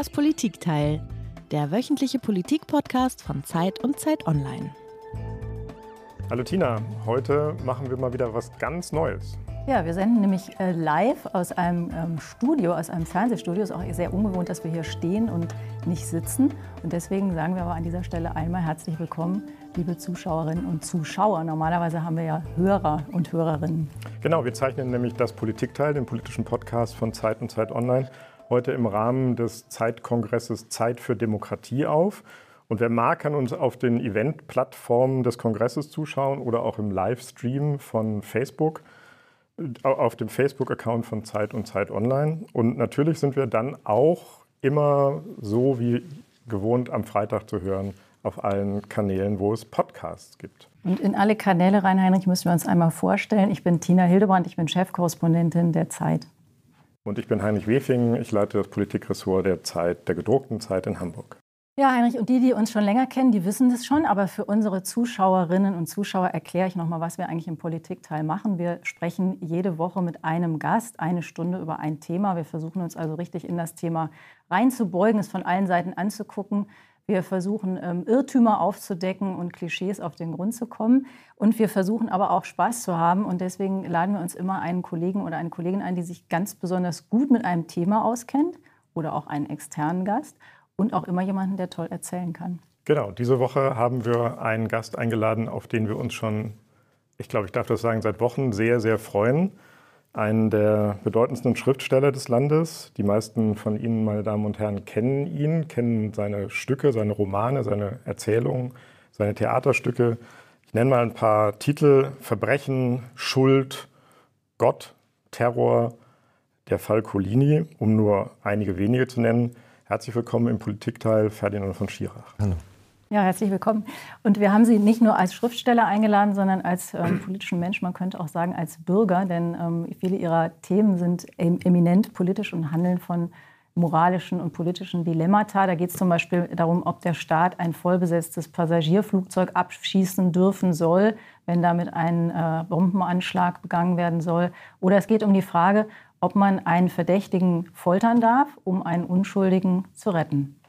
Das Politikteil, der wöchentliche Politik-Podcast von Zeit und Zeit Online. Hallo Tina, heute machen wir mal wieder was ganz Neues. Ja, wir senden nämlich äh, live aus einem ähm, Studio, aus einem Fernsehstudio. Es ist auch sehr ungewohnt, dass wir hier stehen und nicht sitzen. Und deswegen sagen wir aber an dieser Stelle einmal herzlich willkommen, liebe Zuschauerinnen und Zuschauer. Normalerweise haben wir ja Hörer und Hörerinnen. Genau, wir zeichnen nämlich das Politikteil, den politischen Podcast von Zeit und Zeit Online, heute im Rahmen des Zeitkongresses Zeit für Demokratie auf. Und wer mag, kann uns auf den Event-Plattformen des Kongresses zuschauen oder auch im Livestream von Facebook auf dem Facebook-Account von Zeit und Zeit Online. Und natürlich sind wir dann auch immer so wie gewohnt am Freitag zu hören auf allen Kanälen, wo es Podcasts gibt. Und in alle Kanäle rein, Heinrich, müssen wir uns einmal vorstellen. Ich bin Tina Hildebrand, ich bin Chefkorrespondentin der Zeit. Und ich bin Heinrich Wefing, ich leite das Politikressort der Zeit, der gedruckten Zeit in Hamburg. Ja, Heinrich, und die, die uns schon länger kennen, die wissen das schon. Aber für unsere Zuschauerinnen und Zuschauer erkläre ich nochmal, was wir eigentlich im Politikteil machen. Wir sprechen jede Woche mit einem Gast eine Stunde über ein Thema. Wir versuchen uns also richtig in das Thema reinzubeugen, es von allen Seiten anzugucken. Wir versuchen, ähm, Irrtümer aufzudecken und Klischees auf den Grund zu kommen. Und wir versuchen aber auch Spaß zu haben. Und deswegen laden wir uns immer einen Kollegen oder eine Kollegin ein, die sich ganz besonders gut mit einem Thema auskennt oder auch einen externen Gast und auch immer jemanden, der toll erzählen kann. Genau, diese Woche haben wir einen Gast eingeladen, auf den wir uns schon, ich glaube, ich darf das sagen, seit Wochen sehr, sehr freuen. Einen der bedeutendsten Schriftsteller des Landes. Die meisten von Ihnen, meine Damen und Herren, kennen ihn, kennen seine Stücke, seine Romane, seine Erzählungen, seine Theaterstücke. Ich nenne mal ein paar Titel. Verbrechen, Schuld, Gott, Terror, der Fall Colini, um nur einige wenige zu nennen. Herzlich willkommen im Politikteil Ferdinand von Schirach. Hallo. Ja, herzlich willkommen. Und wir haben Sie nicht nur als Schriftsteller eingeladen, sondern als ähm, politischen Mensch, man könnte auch sagen als Bürger, denn ähm, viele Ihrer Themen sind eminent politisch und handeln von moralischen und politischen Dilemmata. Da geht es zum Beispiel darum, ob der Staat ein vollbesetztes Passagierflugzeug abschießen dürfen soll, wenn damit ein äh, Bombenanschlag begangen werden soll. Oder es geht um die Frage, ob man einen Verdächtigen foltern darf, um einen Unschuldigen zu retten.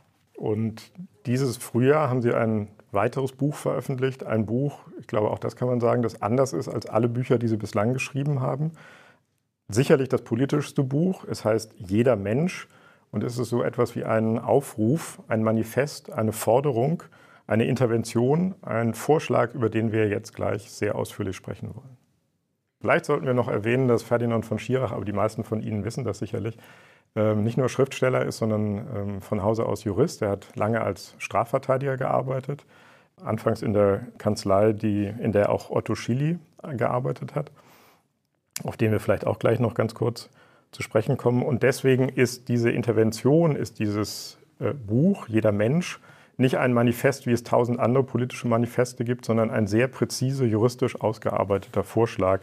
Und dieses Frühjahr haben Sie ein weiteres Buch veröffentlicht, ein Buch, ich glaube auch das kann man sagen, das anders ist als alle Bücher, die Sie bislang geschrieben haben. Sicherlich das politischste Buch, es heißt Jeder Mensch und es ist so etwas wie ein Aufruf, ein Manifest, eine Forderung, eine Intervention, ein Vorschlag, über den wir jetzt gleich sehr ausführlich sprechen wollen. Vielleicht sollten wir noch erwähnen, dass Ferdinand von Schirach, aber die meisten von Ihnen wissen das sicherlich, ähm, nicht nur Schriftsteller ist, sondern ähm, von Hause aus Jurist. Er hat lange als Strafverteidiger gearbeitet, anfangs in der Kanzlei, die, in der auch Otto Schily gearbeitet hat, auf den wir vielleicht auch gleich noch ganz kurz zu sprechen kommen. Und deswegen ist diese Intervention, ist dieses äh, Buch, jeder Mensch, nicht ein Manifest, wie es tausend andere politische Manifeste gibt, sondern ein sehr präzise juristisch ausgearbeiteter Vorschlag,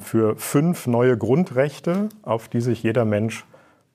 für fünf neue Grundrechte, auf die sich jeder Mensch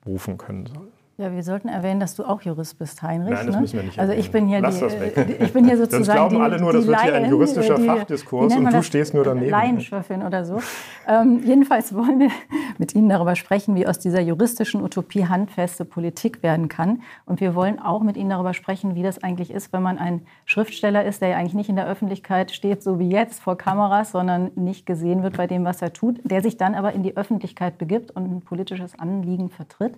berufen können soll. Ja, wir sollten erwähnen, dass du auch Jurist bist, Heinrich. Nein, das ne? müssen wir nicht Also ich bin hier, Lass die, das weg. ich bin hier sozusagen Sonst glauben die, alle nur, das wird hier ein juristischer die, Fachdiskurs und du stehst nur daneben. Laienschöffin oder so. ähm, jedenfalls wollen wir mit Ihnen darüber sprechen, wie aus dieser juristischen Utopie handfeste Politik werden kann. Und wir wollen auch mit Ihnen darüber sprechen, wie das eigentlich ist, wenn man ein Schriftsteller ist, der ja eigentlich nicht in der Öffentlichkeit steht, so wie jetzt vor Kameras, sondern nicht gesehen wird bei dem, was er tut, der sich dann aber in die Öffentlichkeit begibt und ein politisches Anliegen vertritt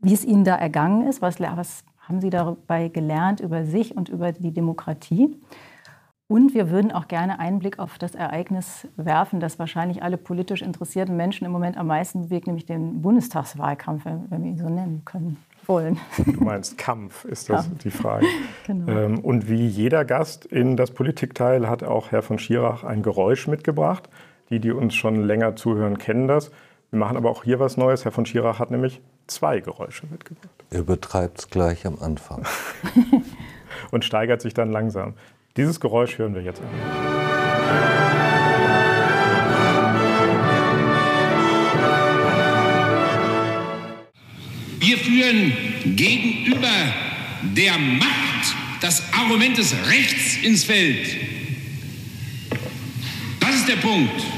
wie es Ihnen da ergangen ist, was, was haben Sie dabei gelernt über sich und über die Demokratie. Und wir würden auch gerne Einblick auf das Ereignis werfen, das wahrscheinlich alle politisch interessierten Menschen im Moment am meisten bewegt, nämlich den Bundestagswahlkampf, wenn wir ihn so nennen können. Wollen. Du meinst Kampf, ist das Kampf. die Frage. Genau. Ähm, und wie jeder Gast in das Politikteil hat auch Herr von Schirach ein Geräusch mitgebracht. Die, die uns schon länger zuhören, kennen das. Wir machen aber auch hier was Neues. Herr von Schirach hat nämlich zwei Geräusche mitgebracht. Er betreibt es gleich am Anfang. Und steigert sich dann langsam. Dieses Geräusch hören wir jetzt an. Wir führen gegenüber der Macht das Argument des Rechts ins Feld. Das ist der Punkt.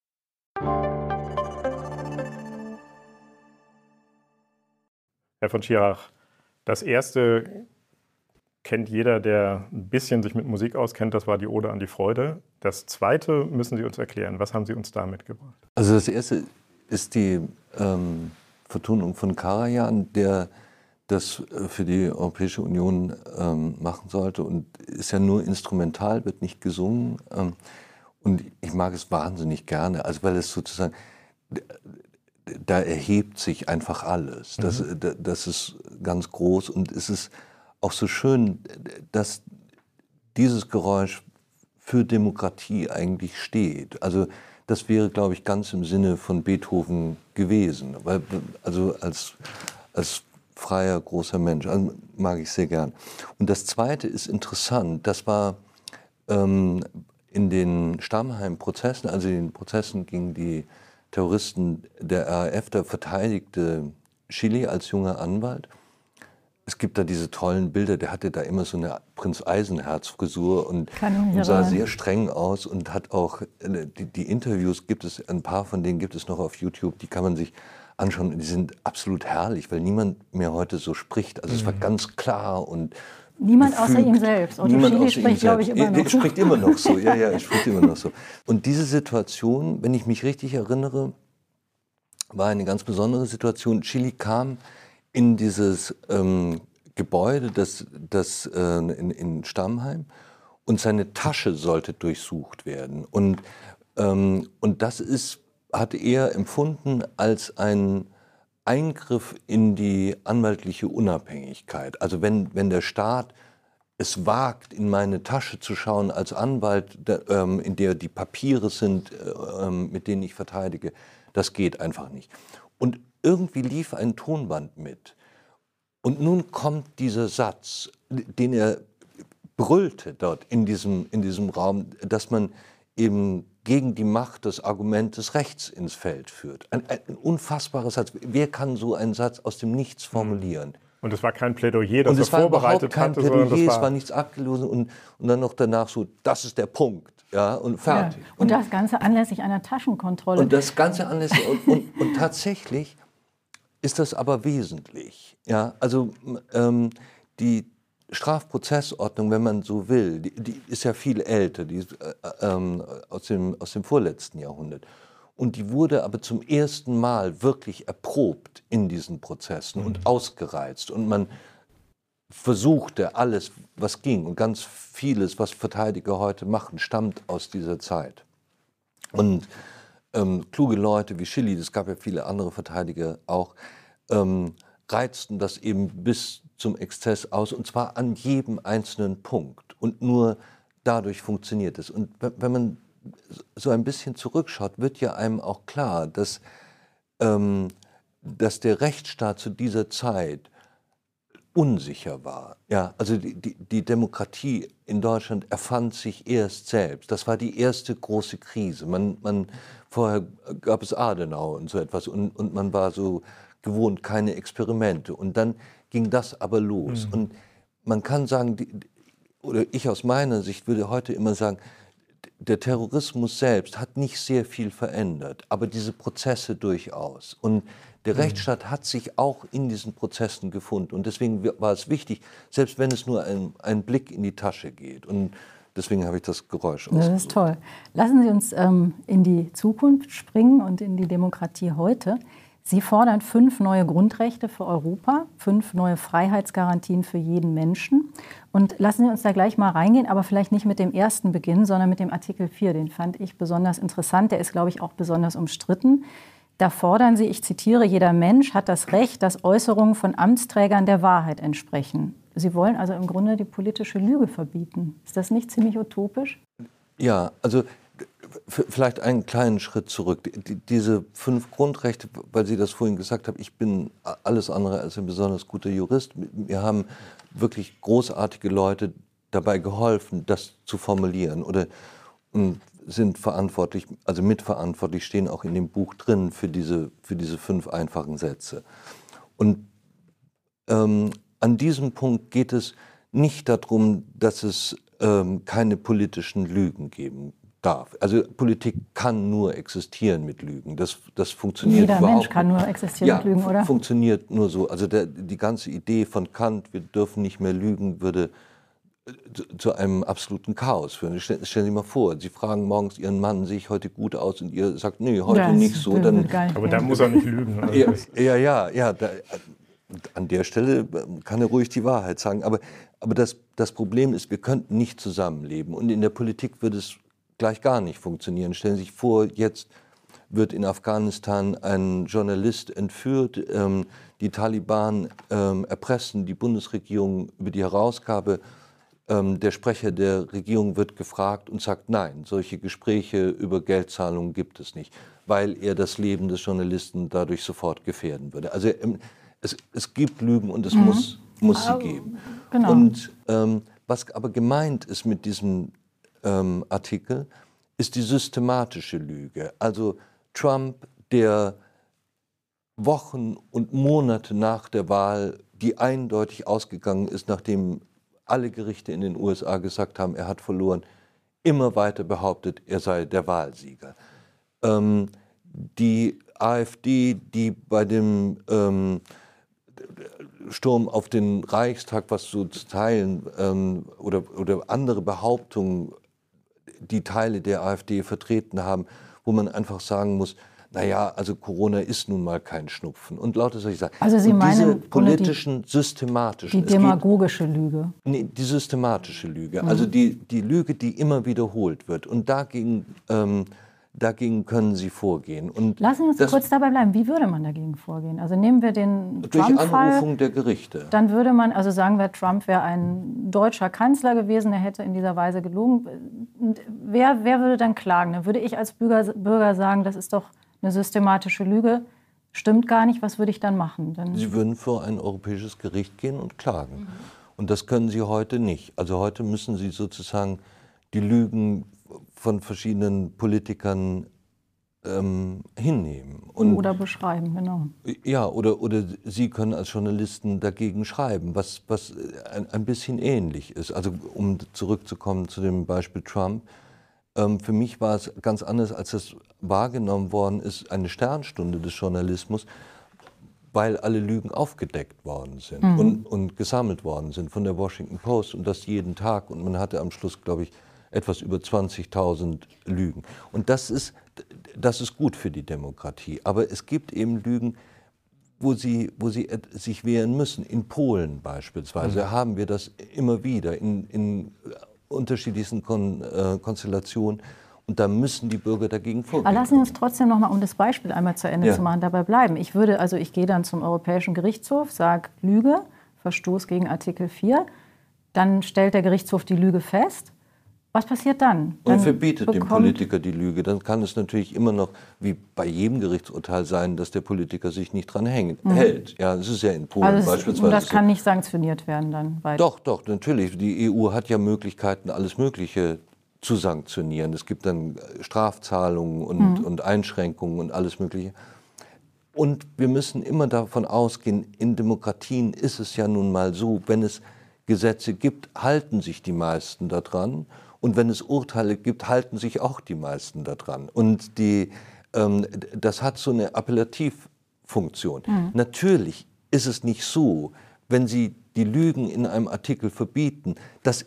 Herr von Schirach, das erste kennt jeder, der ein bisschen sich mit Musik auskennt, das war die Ode an die Freude. Das zweite müssen Sie uns erklären. Was haben Sie uns da mitgebracht? Also das erste ist die ähm, Vertonung von Karajan, der das äh, für die Europäische Union ähm, machen sollte und ist ja nur instrumental, wird nicht gesungen. Ähm, und ich mag es wahnsinnig gerne, also weil es sozusagen, da erhebt sich einfach alles. Das, mhm. das ist ganz groß und es ist auch so schön, dass dieses Geräusch für Demokratie eigentlich steht. Also das wäre, glaube ich, ganz im Sinne von Beethoven gewesen. Weil, also als, als freier, großer Mensch. Also mag ich sehr gern. Und das Zweite ist interessant. Das war ähm, in den Stammheim-Prozessen, also in den Prozessen gegen die Terroristen der RAF, da verteidigte Chili als junger Anwalt es gibt da diese tollen Bilder, der hatte da immer so eine Prinz Eisenherz-Frisur und, und sah sehr streng aus und hat auch, äh, die, die, Interviews gibt es, ein paar von denen gibt es noch auf YouTube, die kann man sich anschauen. Die sind absolut herrlich, weil niemand mehr heute so spricht. Also es war mhm. ganz klar und Niemand gefügt. außer ihm selbst. Otto Niemand Chili spricht, glaube ich, immer noch. Er spricht immer noch so, ja, ja, er spricht immer noch so. Und diese Situation, wenn ich mich richtig erinnere, war eine ganz besondere Situation. Chili kam in dieses ähm, Gebäude das, das, äh, in, in Stammheim und seine Tasche sollte durchsucht werden. Und, ähm, und das ist, hat er empfunden als ein Eingriff in die anwaltliche Unabhängigkeit. Also wenn, wenn der Staat es wagt, in meine Tasche zu schauen als Anwalt, der, ähm, in der die Papiere sind, äh, ähm, mit denen ich verteidige, das geht einfach nicht. Und irgendwie lief ein Tonband mit. Und nun kommt dieser Satz, den er brüllte dort in diesem, in diesem Raum, dass man eben gegen die Macht des Argument des Rechts ins Feld führt. Ein, ein unfassbarer Satz. Wer kann so einen Satz aus dem Nichts formulieren? Und es war kein Plädoyer, das und es er vorbereitet kein hatte, Plädoyer, sondern das war es war nichts abgelöst und, und dann noch danach so, das ist der Punkt. Ja, und fertig. Ja. Und, und, das Ganze anlässlich einer Taschenkontrolle. Und das Ganze anlässlich. und, und, und tatsächlich ist das aber wesentlich. Ja, also ähm, die Strafprozessordnung, wenn man so will, die, die ist ja viel älter, die ist, äh, ähm, aus, dem, aus dem vorletzten Jahrhundert. Und die wurde aber zum ersten Mal wirklich erprobt in diesen Prozessen mhm. und ausgereizt. Und man versuchte alles, was ging. Und ganz vieles, was Verteidiger heute machen, stammt aus dieser Zeit. Und ähm, kluge Leute wie Schilly, es gab ja viele andere Verteidiger auch, ähm, reizten das eben bis zum Exzess aus und zwar an jedem einzelnen Punkt. Und nur dadurch funktioniert es. Und wenn man so ein bisschen zurückschaut, wird ja einem auch klar, dass, ähm, dass der Rechtsstaat zu dieser Zeit unsicher war. Ja, also die, die, die, Demokratie in Deutschland erfand sich erst selbst. Das war die erste große Krise. Man, man, vorher gab es Adenau und so etwas und, und man war so gewohnt, keine Experimente. Und dann ging das aber los. Mhm. Und man kann sagen, die, oder ich aus meiner Sicht würde heute immer sagen, der Terrorismus selbst hat nicht sehr viel verändert, aber diese Prozesse durchaus. Und der mhm. Rechtsstaat hat sich auch in diesen Prozessen gefunden. Und deswegen war es wichtig, selbst wenn es nur ein, ein Blick in die Tasche geht. Und deswegen habe ich das Geräusch Das ist toll. Lassen Sie uns ähm, in die Zukunft springen und in die Demokratie heute. Sie fordern fünf neue Grundrechte für Europa, fünf neue Freiheitsgarantien für jeden Menschen. Und lassen Sie uns da gleich mal reingehen, aber vielleicht nicht mit dem ersten Beginn, sondern mit dem Artikel 4. Den fand ich besonders interessant. Der ist, glaube ich, auch besonders umstritten. Da fordern Sie, ich zitiere, jeder Mensch hat das Recht, dass Äußerungen von Amtsträgern der Wahrheit entsprechen. Sie wollen also im Grunde die politische Lüge verbieten. Ist das nicht ziemlich utopisch? Ja, also Vielleicht einen kleinen Schritt zurück. Die, diese fünf Grundrechte, weil Sie das vorhin gesagt haben, ich bin alles andere als ein besonders guter Jurist. Wir haben wirklich großartige Leute dabei geholfen, das zu formulieren oder sind verantwortlich, also mitverantwortlich, stehen auch in dem Buch drin für diese, für diese fünf einfachen Sätze. Und ähm, an diesem Punkt geht es nicht darum, dass es ähm, keine politischen Lügen geben darf. Also Politik kann nur existieren mit Lügen. Das, das funktioniert Jeder überhaupt Mensch kann nur existieren ja, mit Lügen, oder? funktioniert nur so. Also der, die ganze Idee von Kant, wir dürfen nicht mehr lügen, würde äh, zu einem absoluten Chaos führen. Stellen, stellen Sie mal vor, Sie fragen morgens Ihren Mann, sehe ich heute gut aus? Und ihr sagt, nee, heute Ja, nicht das so. Dann, nicht Aber gehen. da muss er nicht lügen. Also ja, das- ja, ja, ja da, an der Stelle kann er ruhig die Wahrheit sagen. Aber, aber das, das Problem ist, wir könnten nicht zusammenleben. Und in der Politik würde es gleich gar nicht funktionieren. Stellen Sie sich vor, jetzt wird in Afghanistan ein Journalist entführt. Ähm, die Taliban ähm, erpressen die Bundesregierung über die Herausgabe. Ähm, der Sprecher der Regierung wird gefragt und sagt, nein, solche Gespräche über Geldzahlungen gibt es nicht, weil er das Leben des Journalisten dadurch sofort gefährden würde. Also ähm, es, es gibt Lügen und es muss, muss sie geben. genau. Und ähm, was aber gemeint ist mit diesem ähm, Artikel, ist die systematische Lüge. Also Trump, der Wochen und Monate nach der Wahl, die eindeutig ausgegangen ist, nachdem alle Gerichte in den USA gesagt haben, er hat verloren, immer weiter behauptet, er sei der Wahlsieger. Ähm, die AfD, die bei dem ähm, Sturm auf den Reichstag, was zu teilen ähm, oder, oder andere Behauptungen, die Teile der AfD vertreten haben, wo man einfach sagen muss, naja, also Corona ist nun mal kein Schnupfen und lauter solche Sachen. Also Sie und meinen diese Grunde die- politischen, systematischen, Die es geht- demagogische Lüge. Nee, die systematische Lüge, Mhm. also die, die Lüge, die immer wiederholt wird. Und dagegen, ähm, dagegen können Sie vorgehen. Und Lassen Sie uns das kurz dabei bleiben. Wie würde man dagegen vorgehen? Also nehmen wir den durch Trump-Fall. Anrufung der Gerichte. Dann würde man, also sagen wir, Trump wäre ein deutscher Kanzler gewesen, er hätte in dieser Weise gelogen. Wer, wer würde dann klagen? Dann würde ich als Bürger, Bürger sagen, das ist doch eine systematische Lüge. Stimmt gar nicht, was würde ich dann machen? Dann, Sie würden vor ein europäisches Gericht gehen und klagen. Und das können Sie heute nicht. Also heute müssen Sie sozusagen die Lügen von verschiedenen Politikern ähm, hinnehmen. Und oder beschreiben, genau. Ja, oder, oder Sie können als Journalisten dagegen schreiben, was, was ein, ein bisschen ähnlich ist. Also um zurückzukommen zu dem Beispiel Trump. Ähm, für mich war es ganz anders, als es wahrgenommen worden ist, eine Sternstunde des Journalismus, weil alle Lügen aufgedeckt worden sind und, und gesammelt worden sind von der Washington Post und das jeden Tag. Und man hatte am Schluss, glaube ich, etwas über 20.000 Lügen. Und das ist, das ist gut für die Demokratie. Aber es gibt eben Lügen, wo sie, wo sie sich wehren müssen. In Polen beispielsweise haben wir das immer wieder in, in unterschiedlichsten Kon, äh, Konstellationen. Und da müssen die Bürger dagegen vorgehen. Aber lassen Sie uns trotzdem noch mal, um das Beispiel einmal zu Ende Ja. zu machen, dabei bleiben. Ich würde, also ich gehe dann zum Europäischen Gerichtshof, sage Lüge, Verstoß gegen Artikel 4. Dann stellt der Gerichtshof die Lüge fest. Was passiert dann? Und dann verbietet dem Politiker die Lüge. Dann kann es natürlich immer noch, wie bei jedem Gerichtsurteil sein, dass der Politiker sich nicht dran hängt, hält. Ja, das ist ja in Polen Mhm. Also es, beispielsweise. und das kann nicht sanktioniert werden dann. Weil Doch, doch, natürlich. Die EU hat ja Möglichkeiten, alles Mögliche zu sanktionieren. Es gibt dann äh, Strafzahlungen und, Mhm. und Einschränkungen und alles Mögliche. Und wir müssen immer davon ausgehen, in Demokratien ist es ja nun mal so, wenn es Gesetze gibt, halten sich die meisten daran. Und wenn es Urteile gibt, halten sich auch die meisten daran. Und die, ähm, das hat so eine Appellativfunktion. Natürlich ist es nicht so, wenn Sie die Lügen in einem Artikel verbieten, dass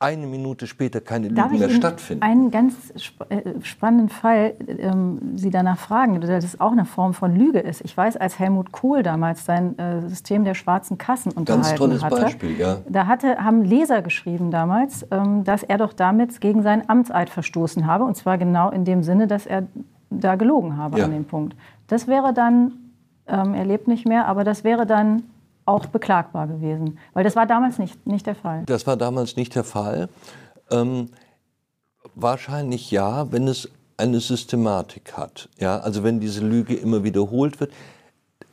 eine Minute später keine Darf Lügen ich mehr stattfinden. einen ganz sp äh, spannenden Fall ähm, Sie danach fragen, dass es auch eine Form von Lüge ist. Ich weiß, als Helmut Kohl damals sein äh, System der schwarzen Kassen unterhalten tolles hatte, Beispiel, ja. da hatte, haben Leser geschrieben damals, ähm, dass er doch damit gegen seinen Amtseid verstoßen habe. Und zwar genau in dem Sinne, dass er da gelogen habe Ja. an dem Punkt. Das wäre dann, ähm, er lebt nicht mehr, aber das wäre dann auch beklagbar gewesen. Weil das war damals nicht, nicht der Fall. Das war damals nicht der Fall. Ähm, wahrscheinlich ja, wenn es eine Systematik hat. Ja, also wenn diese Lüge immer wiederholt wird,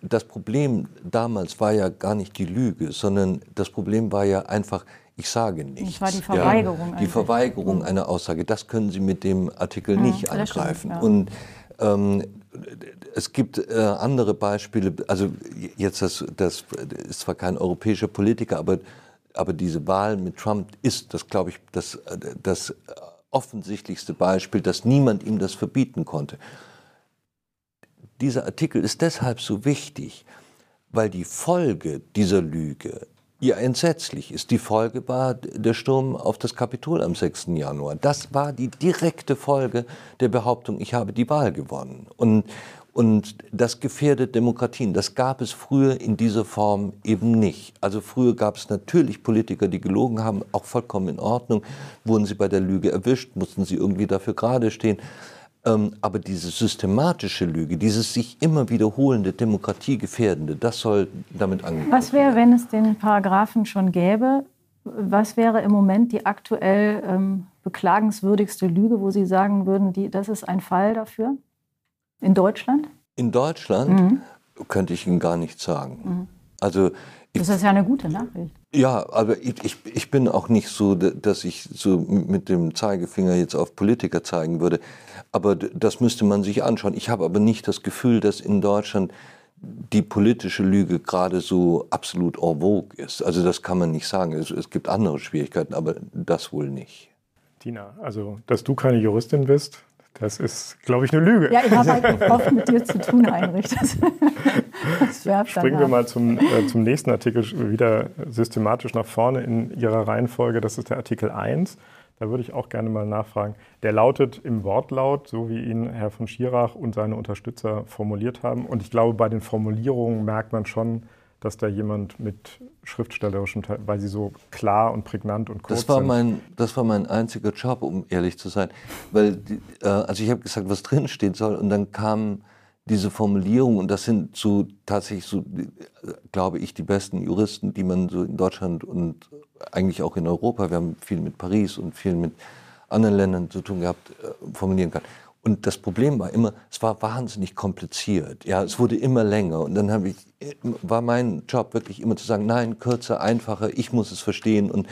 das Problem damals war ja gar nicht die Lüge, sondern das Problem war ja einfach, ich sage nichts. Das war die Verweigerung. Ja, die Verweigerung einer Aussage. Das können Sie mit dem Artikel mhm, nicht angreifen. Stimmt, ja. Und ähm, es gibt äh, andere Beispiele, also jetzt das, das ist zwar kein europäischer Politiker, aber, aber diese Wahl mit Trump ist, das glaube ich, das, das offensichtlichste Beispiel, dass niemand ihm das verbieten konnte. Dieser Artikel ist deshalb so wichtig, weil die Folge dieser Lüge ja entsetzlich ist. Die Folge war der Sturm auf das Kapitol am 6. Januar. Das war die direkte Folge der Behauptung, ich habe die Wahl gewonnen. Und, und das gefährdet Demokratien. Das gab es früher in dieser Form eben nicht. Also früher gab es natürlich Politiker, die gelogen haben, auch vollkommen in Ordnung. Wurden sie bei der Lüge erwischt, mussten sie irgendwie dafür gerade stehen. Ähm, aber diese systematische Lüge, dieses sich immer wiederholende Demokratiegefährdende, das soll damit angehen. Was wäre, wenn es den Paragraphen schon gäbe? Was wäre im Moment die aktuell ähm, beklagenswürdigste Lüge, wo Sie sagen würden, die, das ist ein Fall dafür? In Deutschland? In Deutschland mhm. könnte ich Ihnen gar nicht sagen. Mhm. Also das ist ja eine gute Nachricht. Ja, aber ich, ich, ich bin auch nicht so, dass ich so mit dem Zeigefinger jetzt auf Politiker zeigen würde. Aber das müsste man sich anschauen. Ich habe aber nicht das Gefühl, dass in Deutschland die politische Lüge gerade so absolut en vogue ist. Also das kann man nicht sagen. Es, es gibt andere Schwierigkeiten, aber das wohl nicht. Tina, also dass du keine Juristin bist, das ist, glaube ich, eine Lüge. Ja, ich habe halt oft mit dir zu tun, Heinrich. Das, das Springen wir mal zum, äh, zum nächsten Artikel wieder systematisch nach vorne in ihrer Reihenfolge. Das ist der Artikel 1. Da würde ich auch gerne mal nachfragen. Der lautet im Wortlaut, so wie ihn Herr von Schirach und seine Unterstützer formuliert haben. Und ich glaube, bei den Formulierungen merkt man schon, dass da jemand mit schriftstellerischem, weil sie so klar und prägnant und kurz das war sind. Mein, das war mein einziger Job, um ehrlich zu sein. Weil, äh, also ich habe gesagt, was drinstehen soll und dann kam diese Formulierung und das sind so tatsächlich so, glaube ich, die besten Juristen, die man so in Deutschland und eigentlich auch in Europa, wir haben viel mit Paris und viel mit anderen Ländern zu tun gehabt, äh, formulieren kann. Und das Problem war immer, es war wahnsinnig kompliziert. Ja, es wurde immer länger. Und dann habe ich, war mein Job wirklich immer zu sagen, nein, kürzer, einfacher, ich muss es verstehen. Und,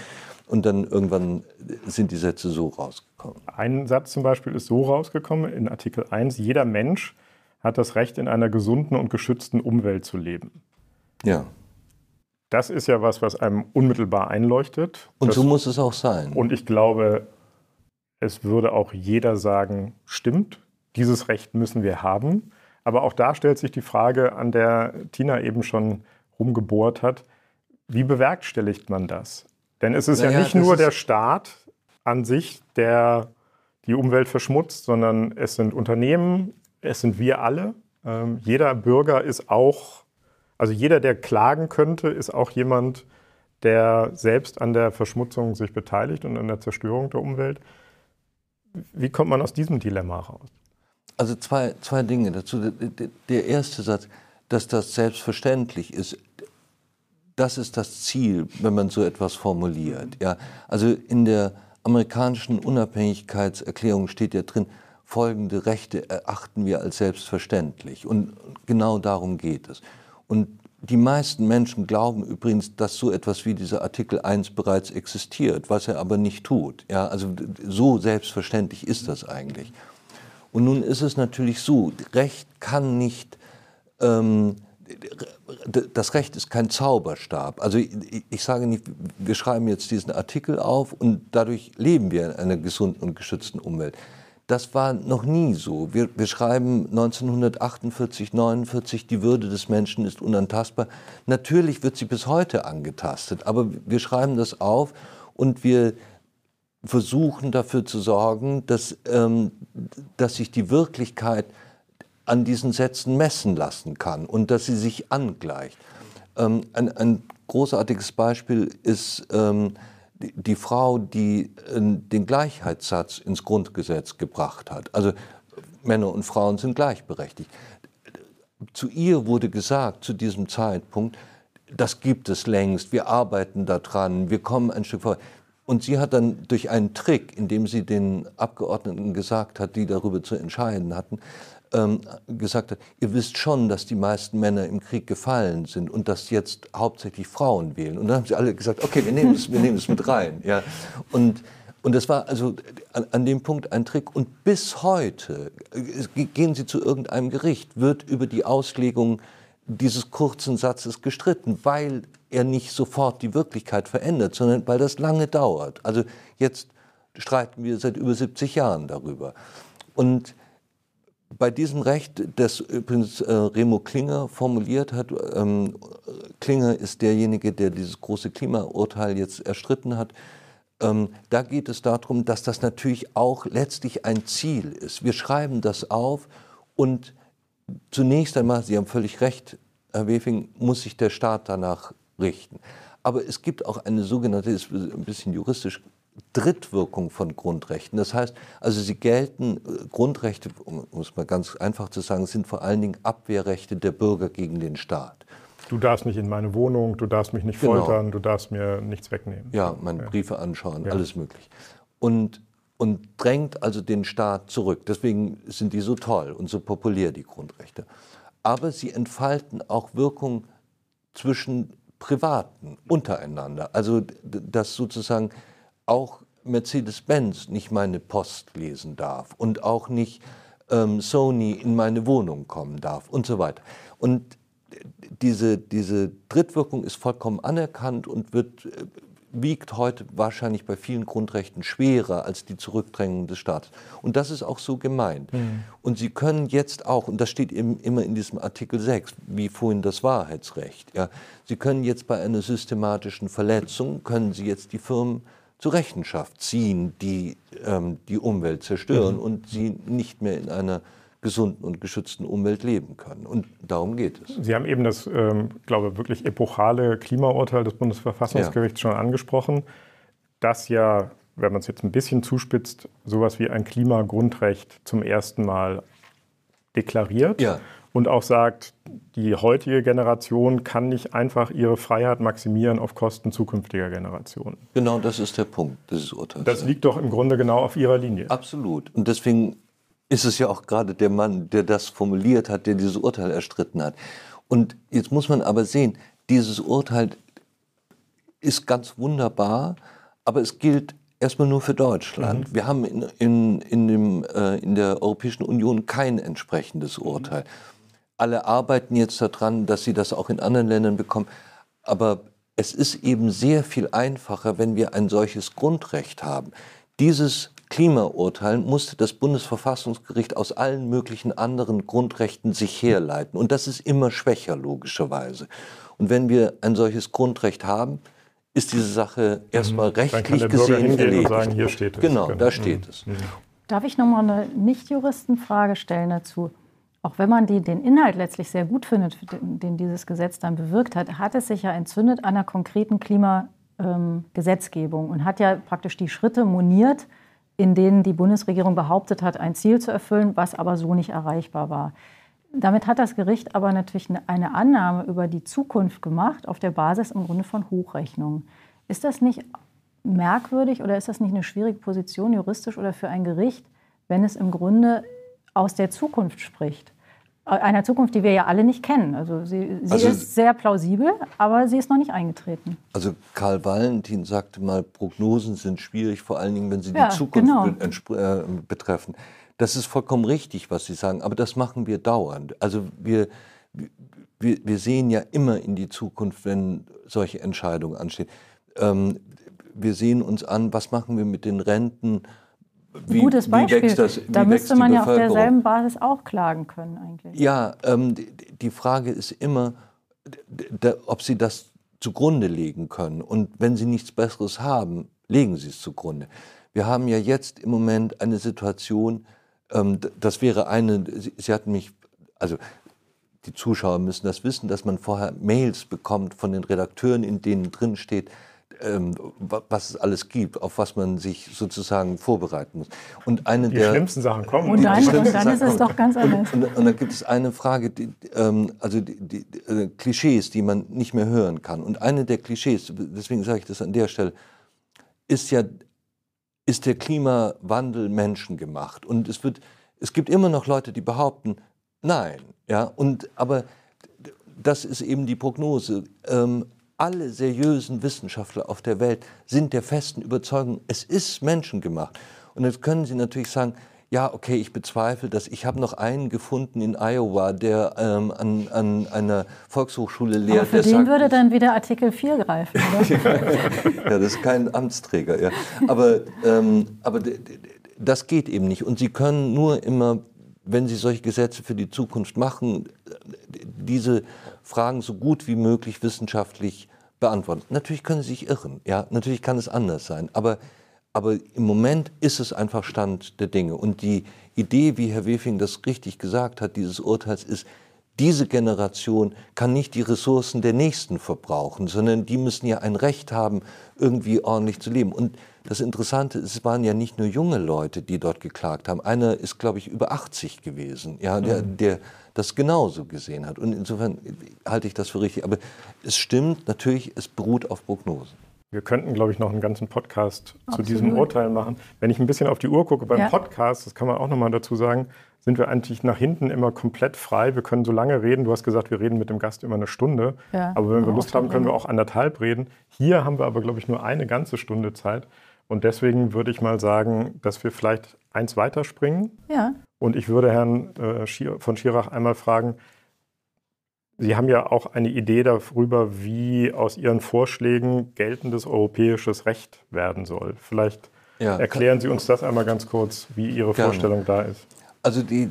und dann irgendwann sind die Sätze so rausgekommen. Ein Satz zum Beispiel ist so rausgekommen in Artikel 1, jeder Mensch hat das Recht, in einer gesunden und geschützten Umwelt zu leben. Ja. Das ist ja was, was einem unmittelbar einleuchtet. Und das, so muss es auch sein. Und ich glaube, es würde auch jeder sagen, stimmt, dieses Recht müssen wir haben. Aber auch da stellt sich die Frage, an der Tina eben schon rumgebohrt hat, wie bewerkstelligt man das? Denn es ist naja, ja nicht nur der Staat an sich, der die Umwelt verschmutzt, sondern es sind Unternehmen, es sind wir alle. Ähm, jeder Bürger ist auch, also jeder, der klagen könnte, ist auch jemand, der selbst an der Verschmutzung sich beteiligt und an der Zerstörung der Umwelt. Wie kommt man aus diesem Dilemma raus? Also zwei, zwei Dinge dazu. Der erste Satz, dass das selbstverständlich ist, das ist das Ziel, wenn man so etwas formuliert. Ja, also in der amerikanischen Unabhängigkeitserklärung steht ja drin, folgende Rechte erachten wir als selbstverständlich. Und genau darum geht es. Und die meisten Menschen glauben übrigens, dass so etwas wie dieser Artikel 1 bereits existiert, was er aber nicht tut. Ja, also so selbstverständlich ist das eigentlich. Und nun ist es natürlich so, Recht kann nicht, ähm, das Recht ist kein Zauberstab. Also ich, ich sage nicht, wir schreiben jetzt diesen Artikel auf und dadurch leben wir in einer gesunden und geschützten Umwelt. Das war noch nie so. Wir, wir, schreiben 1948, 49, die Würde des Menschen ist unantastbar. Natürlich wird sie bis heute angetastet, aber wir schreiben das auf und wir versuchen dafür zu sorgen, dass, ähm, dass sich die Wirklichkeit an diesen Sätzen messen lassen kann und dass sie sich angleicht. Ähm, ein, ein, großartiges Beispiel ist ähm, die Frau, die äh, den Gleichheitssatz ins Grundgesetz gebracht hat. Also Männer und Frauen sind gleichberechtigt. Zu ihr wurde gesagt, zu diesem Zeitpunkt, das gibt es längst, wir arbeiten daran, wir kommen ein Stück vor. und sie hat dann durch einen Trick, indem sie den Abgeordneten gesagt hat, die darüber zu entscheiden hatten, ähm, gesagt hat, ihr wisst schon, dass die meisten Männer im Krieg gefallen sind und dass jetzt hauptsächlich Frauen wählen. Und dann haben sie alle gesagt, okay, wir nehmen es, wir nehmen es mit rein. Ja. Und, und das war also an, an dem Punkt ein Trick. Und bis heute, gehen Sie zu irgendeinem Gericht, wird über die Auslegung dieses kurzen Satzes gestritten, weil er nicht sofort die Wirklichkeit verändert, sondern weil das lange dauert. Also jetzt streiten wir seit über 70 Jahren darüber. Und bei diesem Recht, das übrigens äh, Remo Klinger formuliert hat, ähm, Klinger ist derjenige, der dieses große Klimaurteil jetzt erstritten hat, ähm, da geht es darum, dass das natürlich auch letztlich ein Ziel ist. Wir schreiben das auf und zunächst einmal, Sie haben völlig recht, Herr Wefing, muss sich der Staat danach richten. Aber es gibt auch eine sogenannte, ist ein bisschen juristisch, Drittwirkung von Grundrechten. Das heißt, also sie gelten, äh, Grundrechte, um es mal ganz einfach zu sagen, sind vor allen Dingen Abwehrrechte der Bürger gegen den Staat. Du darfst nicht in meine Wohnung, du darfst mich nicht genau. foltern, du darfst mir nichts wegnehmen. Ja, meine ja. Briefe anschauen, ja. alles möglich. Und, und drängt also den Staat zurück. Deswegen sind die so toll und so populär, die Grundrechte. Aber sie entfalten auch Wirkung zwischen Privaten untereinander. Also dass sozusagen auch Mercedes-Benz nicht meine Post lesen darf und auch nicht ähm, Sony in meine Wohnung kommen darf und so weiter. Und diese, diese Drittwirkung ist vollkommen anerkannt und wird, äh, wiegt heute wahrscheinlich bei vielen Grundrechten schwerer als die Zurückdrängung des Staates. Und das ist auch so gemeint. Mhm. Und Sie können jetzt auch, und das steht eben immer in diesem Artikel 6, wie vorhin das Wahrheitsrecht, ja, Sie können jetzt bei einer systematischen Verletzung, können Sie jetzt die Firmen zur Rechenschaft ziehen, die ähm, die Umwelt zerstören mhm. und sie nicht mehr in einer gesunden und geschützten Umwelt leben können. Und darum geht es. Sie haben eben das, ähm, glaube ich, wirklich epochale Klimaurteil des Bundesverfassungsgerichts ja. schon angesprochen, das ja, wenn man es jetzt ein bisschen zuspitzt, sowas wie ein Klimagrundrecht zum ersten Mal deklariert. Ja und auch sagt, die heutige Generation kann nicht einfach ihre Freiheit maximieren auf Kosten zukünftiger Generationen. Genau, das ist der Punkt dieses Urteils. Das liegt doch im Grunde genau auf Ihrer Linie. Absolut. Und deswegen ist es ja auch gerade der Mann, der das formuliert hat, der dieses Urteil erstritten hat. Und jetzt muss man aber sehen, dieses Urteil ist ganz wunderbar, aber es gilt erstmal nur für Deutschland. Mhm. Wir haben in, in, in, dem, äh, in der Europäischen Union kein entsprechendes Urteil. Mhm alle arbeiten jetzt daran, dass sie das auch in anderen Ländern bekommen. Aber es ist eben sehr viel einfacher, wenn wir ein solches Grundrecht haben. Dieses Klimaurteil musste das Bundesverfassungsgericht aus allen möglichen anderen Grundrechten sich herleiten. Und das ist immer schwächer, logischerweise. Und wenn wir ein solches Grundrecht haben, ist diese Sache erstmal mhm. rechtlich gesehen erledigt. Sagen, hier steht es. Genau, genau. da steht mhm. es. Darf ich noch mal eine Nicht-Juristenfrage stellen dazu? Auch wenn man die, den Inhalt letztlich sehr gut findet, den dieses Gesetz dann bewirkt hat, hat es sich ja entzündet an einer konkreten Klimagesetzgebung ähm, und hat ja praktisch die Schritte moniert, in denen die Bundesregierung behauptet hat, ein Ziel zu erfüllen, was aber so nicht erreichbar war. Damit hat das Gericht aber natürlich eine Annahme über die Zukunft gemacht, auf der Basis im Grunde von Hochrechnungen. Ist das nicht merkwürdig oder ist das nicht eine schwierige Position juristisch oder für ein Gericht, wenn es im Grunde aus der Zukunft spricht? einer Zukunft, die wir ja alle nicht kennen. Also sie, sie also, ist sehr plausibel, aber sie ist noch nicht eingetreten. Also Karl Valentin sagte mal, Prognosen sind schwierig, vor allen Dingen, wenn sie ja, die Zukunft genau. äh, betreffen. Das ist vollkommen richtig, was Sie sagen, aber das machen wir dauernd. Also wir, wir, wir sehen ja immer in die Zukunft, wenn solche Entscheidungen anstehen. Ähm, wir sehen uns an, was machen wir mit den Renten, wie, Gutes Beispiel. Wächst das, da müsste man ja auf derselben Basis auch klagen können eigentlich. Ja, ähm, die, die, Frage ist immer, ob Sie das zugrunde legen können. Und wenn Sie nichts Besseres haben, legen Sie es zugrunde. Wir haben ja jetzt im Moment eine Situation, ähm, das wäre eine, Sie, Sie hatten mich, also die Zuschauer müssen das wissen, dass man vorher Mails bekommt von den Redakteuren, in denen drin steht, ähm, was es alles gibt, auf was man sich sozusagen vorbereiten muss. Und eine die der schlimmsten Sachen kommen. Und dann, und dann ist es doch ganz anders. Und, und, und, dann gibt es eine Frage, die, ähm, also die, die, die äh, Klischees, die man nicht mehr hören kann. Und eine der Klischees, deswegen sage ich das an der Stelle, ist ja ist der Klimawandel menschengemacht. Und es, wird, es gibt immer noch Leute, die behaupten, nein. Ja? Und, aber das ist eben die Prognose. Ähm, alle seriösen Wissenschaftler auf der Welt sind der festen Überzeugung, es ist menschengemacht. Und jetzt können Sie natürlich sagen, ja, okay, ich bezweifle das. Ich habe noch einen gefunden in Iowa, der ähm, an, an einer Volkshochschule lehrt. Aber für den sagt, würde dann wieder Artikel 4 greifen, oder? ja, das ist kein Amtsträger. Ja. Aber, ähm, aber das geht eben nicht. Und Sie können nur immer, wenn Sie solche Gesetze für die Zukunft machen, diese Fragen so gut wie möglich wissenschaftlich beantworten. Natürlich können Sie sich irren. Ja, natürlich kann es anders sein. Aber aber im Moment ist es einfach Stand der Dinge. Und die Idee, wie Herr Wefing das richtig gesagt hat, dieses Urteils ist, diese Generation kann nicht die Ressourcen der Nächsten verbrauchen, sondern die müssen ja ein Recht haben, irgendwie ordentlich zu leben. Und das Interessante ist, es waren ja nicht nur junge Leute, die dort geklagt haben. Einer ist, glaube ich, über 80 gewesen, ja, der, mhm. der das genauso gesehen hat. Und insofern halte ich das für richtig. Aber es stimmt natürlich, es beruht auf Prognosen. Wir könnten, glaube ich, noch einen ganzen Podcast Absolut. zu diesem Urteil machen. Wenn ich ein bisschen auf die Uhr gucke beim ja. Podcast, das kann man auch noch mal dazu sagen, sind wir eigentlich nach hinten immer komplett frei. Wir können so lange reden. Du hast gesagt, wir reden mit dem Gast immer eine Stunde. Ja, aber wenn wir Lust haben, können wir auch anderthalb reden. Hier haben wir aber, glaube ich, nur eine ganze Stunde Zeit. Und deswegen würde ich mal sagen, dass wir vielleicht eins weiterspringen. Ja. Und ich würde Herrn äh, von Schirach einmal fragen, Sie haben ja auch eine Idee darüber, wie aus Ihren Vorschlägen geltendes europäisches Recht werden soll. Vielleicht ja, erklären Sie uns das einmal ganz kurz, wie Ihre gerne. Vorstellung da ist. Also die,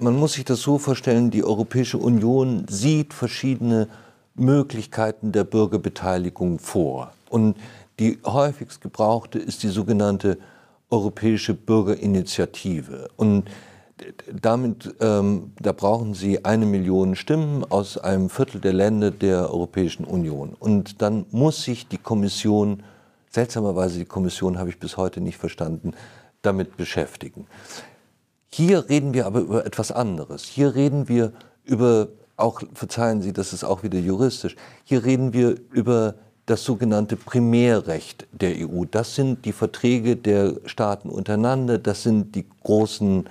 man muss sich das so vorstellen, die Europäische Union sieht verschiedene Möglichkeiten der Bürgerbeteiligung vor. Und die häufigst gebrauchte ist die sogenannte Europäische Bürgerinitiative. Und damit, ähm, da brauchen Sie eine Million Stimmen aus einem Viertel der Länder der Europäischen Union. Und dann muss sich die Kommission, seltsamerweise die Kommission habe ich bis heute nicht verstanden, damit beschäftigen. Hier reden wir aber über etwas anderes. Hier reden wir über, auch verzeihen Sie, das ist auch wieder juristisch, hier reden wir über das sogenannte Primärrecht der EU. Das sind die Verträge der Staaten untereinander, das sind die großen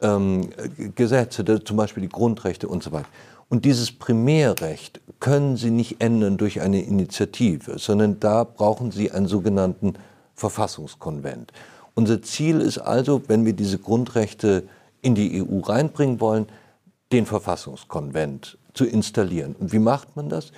ähm, Gesetze, zum Beispiel die Grundrechte und so weiter. Und dieses Primärrecht können Sie nicht ändern durch eine Initiative, sondern da brauchen Sie einen sogenannten Verfassungskonvent. Unser Ziel ist also, wenn wir diese Grundrechte in die EU reinbringen wollen, den Verfassungskonvent zu installieren. Und wie macht man das?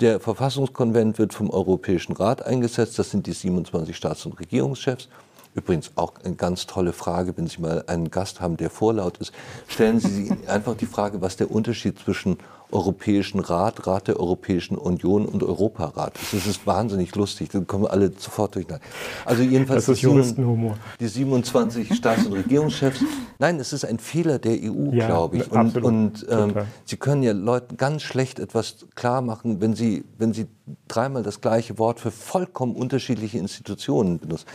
Der Verfassungskonvent wird vom Europäischen Rat eingesetzt, das sind die 27 Staats- und Regierungschefs. Übrigens auch eine ganz tolle Frage, wenn Sie mal einen Gast haben, der vorlaut ist. Stellen Sie einfach die Frage, was der Unterschied zwischen Europäischen Rat, Rat der Europäischen Union und Europarat. Das ist wahnsinnig lustig, da kommen alle sofort durcheinander. Also jedenfalls das ist Juristenhumor. Die 27 Staats- und Regierungschefs. Nein, es ist ein Fehler der EU, ja, glaube ich. Und, und ähm, Sie können ja Leuten ganz schlecht etwas klar machen, wenn Sie, wenn Sie dreimal das gleiche Wort für vollkommen unterschiedliche Institutionen benutzen.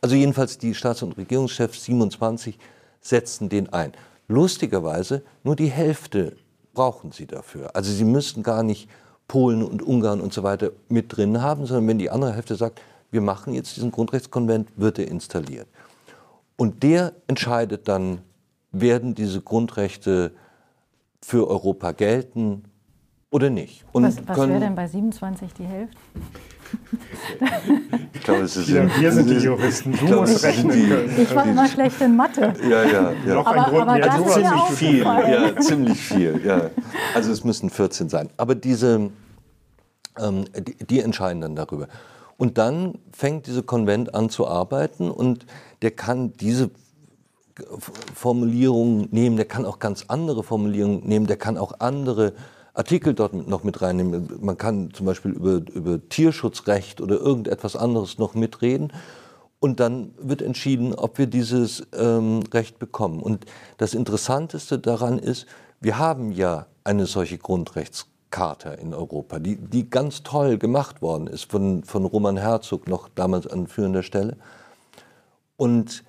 Also jedenfalls die Staats- und Regierungschefs 27 setzten den ein. Lustigerweise nur die Hälfte brauchen sie dafür. Also sie müssten gar nicht Polen und Ungarn und so weiter mit drin haben, sondern wenn die andere Hälfte sagt, wir machen jetzt diesen Grundrechtskonvent, wird er installiert. Und der entscheidet dann, werden diese Grundrechte für Europa gelten oder nicht. Und was was wäre denn bei 27 die Hälfte? Ich glaube, es ist ja, wir sind die Juristen. Du musst rechnen können. Ich war immer schlecht in Mathe. Ja, ja, ja. Noch ein aber, Grund aber mehr. Das ziemlich viel. Ja, ziemlich viel. Ja. Also es müssen 14 sein. Aber diese, ähm, die, die entscheiden dann darüber. Und dann fängt dieser Konvent an zu arbeiten und der kann diese Formulierungen nehmen, der kann auch ganz andere Formulierungen nehmen, der kann auch andere Artikel dort noch mit reinnehmen. Man kann zum Beispiel über, über Tierschutzrecht oder irgendetwas anderes noch mitreden. Und dann wird entschieden, ob wir dieses ähm, Recht bekommen. Und das Interessanteste daran ist, wir haben ja eine solche Grundrechtscharta in Europa, die, die ganz toll gemacht worden ist von, von Roman Herzog, noch damals an führender Stelle. Und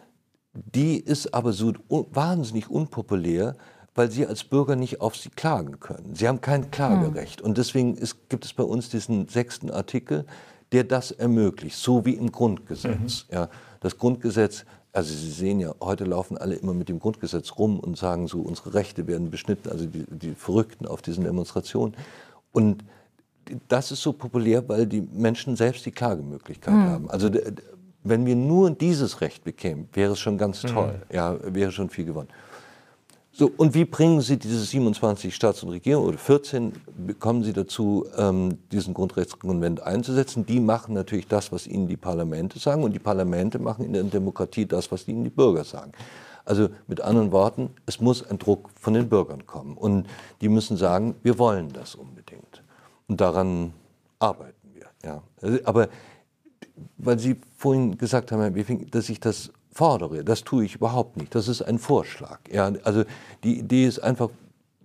die ist aber so wahnsinnig unpopulär, weil sie als Bürger nicht auf sie klagen können. Sie haben kein Klagerecht. Hm. Und deswegen ist, gibt es bei uns diesen sechsten Artikel, der das ermöglicht, so wie im Grundgesetz. Mhm. Ja, das Grundgesetz also Sie sehen ja, heute laufen alle immer mit dem Grundgesetz rum und sagen so, unsere Rechte werden beschnitten, also die, die Verrückten auf diesen Demonstrationen. Und das ist so populär, weil die Menschen selbst die Klagemöglichkeit mhm. haben. Also wenn wir nur dieses Recht bekämen, wäre es schon ganz mhm. toll. Mhm. Ja, wäre schon viel gewonnen. So, und wie bringen Sie diese 27 Staats- und Regierungen oder 14 bekommen Sie dazu, ähm, diesen Grundrechtskonvent einzusetzen? Die machen natürlich das, was ihnen die Parlamente sagen, und die Parlamente machen in der Demokratie das, was ihnen die Bürger sagen. Also mit anderen Worten, es muss ein Druck von den Bürgern kommen. Und die müssen sagen, wir wollen das unbedingt. Und daran arbeiten wir. Ja. Also, aber weil Sie vorhin gesagt haben, Herr Befing, dass ich das fordere. Das tue ich überhaupt nicht. Das ist ein Vorschlag. Ja, also die Idee ist einfach,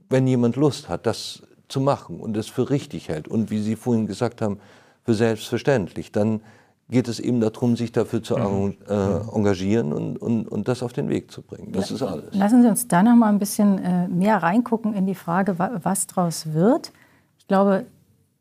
wenn jemand Lust hat, das zu machen und es für richtig hält und wie Sie vorhin gesagt haben, für selbstverständlich, dann geht es eben darum, sich dafür zu mhm. äh, engagieren und, und, und das auf den Weg zu bringen. Das ist alles. Lassen Sie uns da noch mal ein bisschen äh, mehr reingucken in die Frage, was daraus wird. Ich glaube,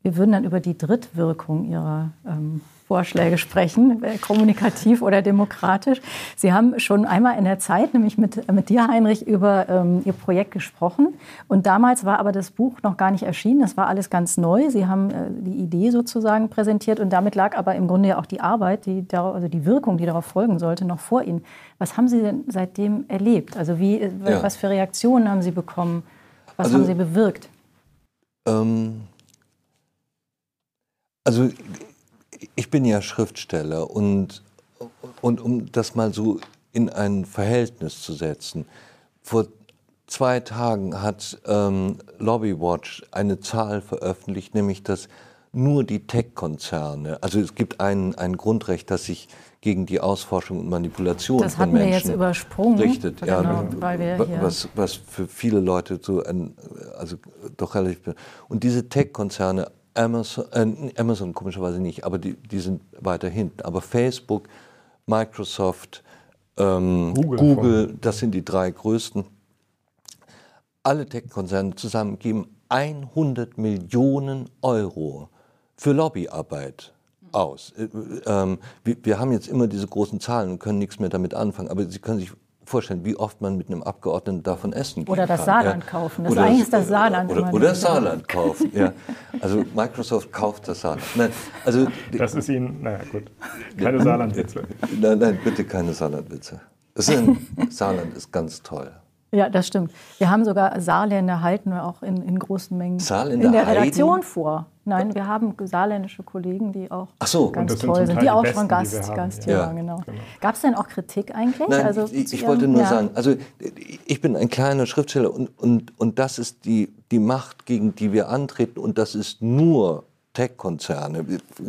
wir würden dann über die Drittwirkung Ihrer ähm, Vorschläge sprechen, äh, kommunikativ oder demokratisch. Sie haben schon einmal in der Zeit, nämlich mit, mit dir, Heinrich, über ähm, Ihr Projekt gesprochen. Und damals war aber das Buch noch gar nicht erschienen. Das war alles ganz neu. Sie haben äh, die Idee sozusagen präsentiert und damit lag aber im Grunde ja auch die Arbeit, die, also die Wirkung, die darauf folgen sollte, noch vor Ihnen. Was haben Sie denn seitdem erlebt? Also wie, äh, ja. was für Reaktionen haben Sie bekommen? Was also, haben Sie bewirkt? Ähm, also ich bin ja Schriftsteller und, und um das mal so in ein Verhältnis zu setzen, vor zwei Tagen hat ähm, Lobbywatch eine Zahl veröffentlicht, nämlich dass nur die Tech-Konzerne, also es gibt ein, ein Grundrecht, das sich gegen die Ausforschung und Manipulation das von Menschen wir jetzt übersprungen, richtet. Genau, ja, weil wir hier was, was für viele Leute so ein, also doch relativ. Und diese Tech-Konzerne Amazon, äh, Amazon komischerweise nicht, aber die, die sind weiter hinten. Aber Facebook, Microsoft, ähm, Google, Google das sind die drei größten. Alle Tech-Konzerne zusammen geben 100 Millionen Euro für Lobbyarbeit aus. Äh, äh, wir, wir, haben jetzt immer diese großen Zahlen und können nichts mehr damit anfangen, aber Sie können sich vorstellen, wie oft man mit einem Abgeordneten davon essen kann. Oder das Saarland ja. kaufen. Das oder eigentlich ist das Saarland. Oder, oder das Saarland kaufen. Ja. Also Microsoft kauft das Saarland. Nein, also, das ist Ihnen, naja gut, keine Saarlandwitze. Nein, nein, bitte keine Saarlandwitze. Saarland ist ganz toll. Ja, das stimmt. Wir haben sogar Saarländer halten wir auch in, in großen Mengen Saarländer in der Redaktion Heiden? vor. Nein, wir haben saarländische Kollegen, die auch so, ganz toll sind, die auch besten, schon Gast, Gast hier ja. waren. Genau. genau. Gab es denn auch Kritik eigentlich? Nein, also, ich, ich wollte nur ja. sagen, also ich bin ein kleiner Schriftsteller und, und, und das ist die, die Macht, gegen die wir antreten und das ist nur Tech-Konzerne.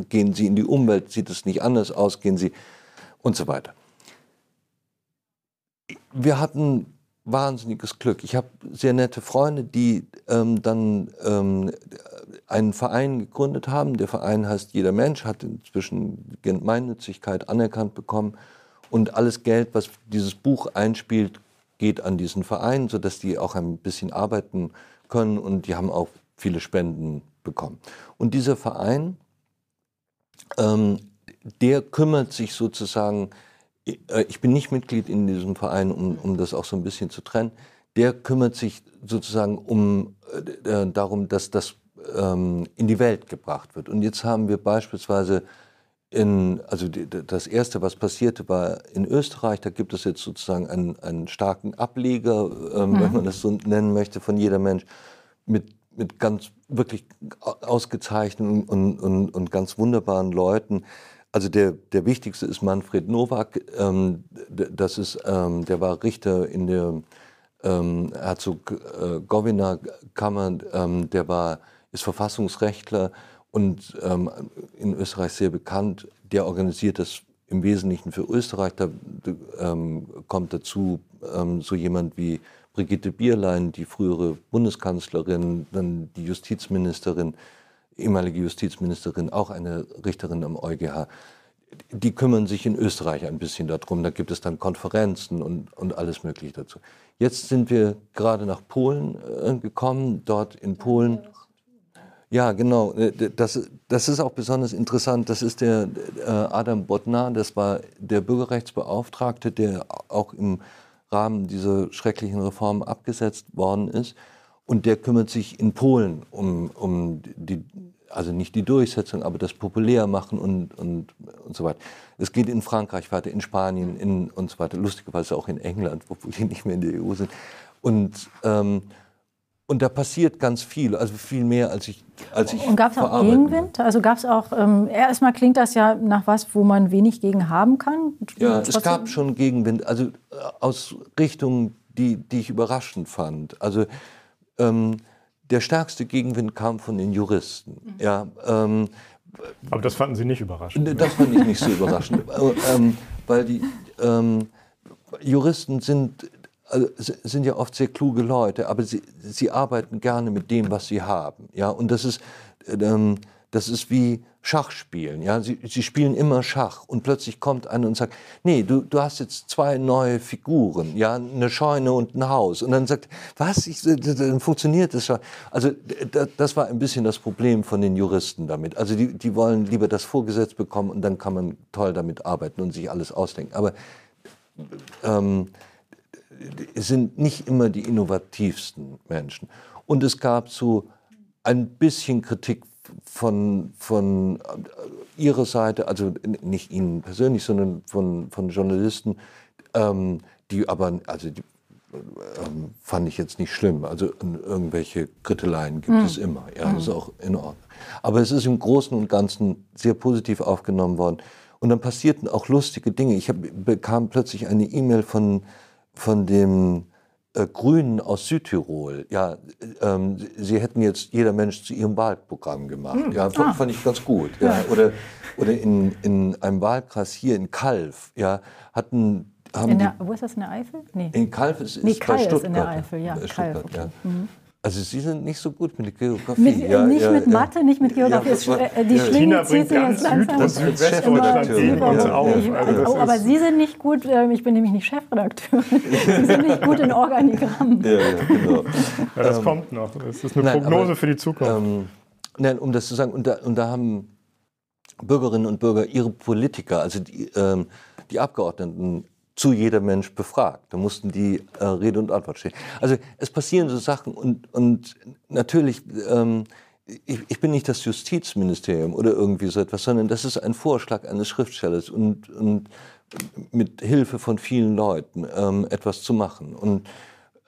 Gehen Sie in die Umwelt, sieht es nicht anders aus, gehen Sie und so weiter. Wir hatten wahnsinniges Glück. Ich habe sehr nette Freunde, die ähm, dann ähm, einen Verein gegründet haben. Der Verein heißt Jeder Mensch, hat inzwischen Gemeinnützigkeit anerkannt bekommen. Und alles Geld, was dieses Buch einspielt, geht an diesen Verein, sodass die auch ein bisschen arbeiten können. Und die haben auch viele Spenden bekommen. Und dieser Verein, ähm, der kümmert sich sozusagen ich bin nicht Mitglied in diesem Verein, um, um das auch so ein bisschen zu trennen. Der kümmert sich sozusagen um äh, äh, darum, dass das ähm, in die Welt gebracht wird. Und jetzt haben wir beispielsweise in, also die, das erste, was passierte, war in Österreich. Da gibt es jetzt sozusagen einen, einen starken Ableger, ähm, mhm. wenn man das so nennen möchte, von jeder Mensch mit mit ganz wirklich ausgezeichneten und, und, und ganz wunderbaren Leuten. Also der, der wichtigste ist Manfred Nowak. Ähm, das ist, ähm, der war Richter in der ähm, Herzog-Gowina-Kammer. Ähm, der war, ist Verfassungsrechtler und ähm, in Österreich sehr bekannt. Der organisiert das im Wesentlichen für Österreich. Da ähm, kommt dazu ähm, so jemand wie Brigitte Bierlein, die frühere Bundeskanzlerin, dann die Justizministerin ehemalige Justizministerin, auch eine Richterin am EuGH, die kümmern sich in Österreich ein bisschen darum. Da gibt es dann Konferenzen und, und alles Mögliche dazu. Jetzt sind wir gerade nach Polen äh, gekommen. Dort in Polen, Ja, genau. Äh, das, das ist auch besonders interessant. Das ist der äh, Adam Bodnar, das war der Bürgerrechtsbeauftragte, der auch im Rahmen dieser schrecklichen Reform abgesetzt worden ist. Und der kümmert sich in Polen um, um die, also nicht die Durchsetzung, aber das Populärmachen und, und, und so weiter. Es geht in Frankreich weiter, in Spanien in, und so weiter, lustigerweise auch in England, obwohl die nicht mehr in der EU sind. Und ähm, und da passiert ganz viel, also viel mehr, als ich als ich Und gab es auch Gegenwind? Also gab es auch, ähm, erstmal klingt das ja nach was, wo man wenig gegen haben kann. Ja, Trotzdem. es gab schon Gegenwind, also äh, aus Richtungen, die, die ich überraschend fand. Also ähm, der stärkste Gegenwind kam von den Juristen. Mhm. Ja, ähm, Aber das fanden Sie nicht überraschend? Das fand ich nicht so überraschend, äh, ähm, weil die ähm, Juristen sind also, sind ja oft sehr kluge Leute, aber sie, sie arbeiten gerne mit dem, was sie haben. Ja? Und das ist, ähm, das ist wie Schachspielen. Ja? Sie, sie spielen immer Schach und plötzlich kommt einer und sagt, nee, du, du hast jetzt zwei neue Figuren, ja? eine Scheune und ein Haus. Und dann sagt, was, ich, dann funktioniert das schon. Also das war ein bisschen das Problem von den Juristen damit. Also die, die wollen lieber das vorgesetzt bekommen und dann kann man toll damit arbeiten und sich alles ausdenken. Aber ähm, sind nicht immer die innovativsten Menschen. Und es gab so ein bisschen Kritik von, von äh, Ihrer Seite, also nicht Ihnen persönlich, sondern von, von Journalisten, ähm, die aber, also die, ähm, fand ich jetzt nicht schlimm. Also irgendwelche Kritteleien gibt mhm. es immer. Ja, das ist auch in Ordnung. Aber es ist im Großen und Ganzen sehr positiv aufgenommen worden. Und dann passierten auch lustige Dinge. Ich hab, bekam plötzlich eine E-Mail von von dem äh, Grünen aus Südtirol, ja, ähm, sie hätten jetzt jeder Mensch zu ihrem Wahlprogramm gemacht. Hm. Ja, fand, ah. fand, ich ganz gut. Ja. Oder, oder in, in einem Wahlkreis hier in Kalf, ja, hatten haben der, wo ist das in der Eifel? Nee. In Kalf ist, ist nee, Kalf bei Stuttgart. Ist in der Eifel, ja. Kalf, okay. ja. Mhm. Also Sie sind nicht so gut mit Geografie. Mit, ja, nicht ja, mit Mathe, nicht mit Geografie. Ja, war, äh, die Schlinge zieht sich jetzt langsam. Das Südwestdeutschland gegen uns auf. Also oh, aber Sie sind nicht gut, äh, ich bin nämlich nicht Chefredakteur. Sie sind nicht gut in Organigrammen. Ja, genau. das ähm, kommt noch. Das ist eine nein, Prognose aber, für die Zukunft. Ähm, nein, um das zu sagen, und da, und da haben Bürgerinnen und Bürger ihre Politiker, also die, ähm, die Abgeordneten, zu jeder Mensch befragt. Da mussten die äh, Rede und Antwort stehen. Also es passieren so Sachen und, und natürlich, ähm, ich, ich, bin nicht das Justizministerium oder irgendwie so etwas, sondern das ist ein Vorschlag eines Schriftstellers und, und mit Hilfe von vielen Leuten ähm, etwas zu machen. Und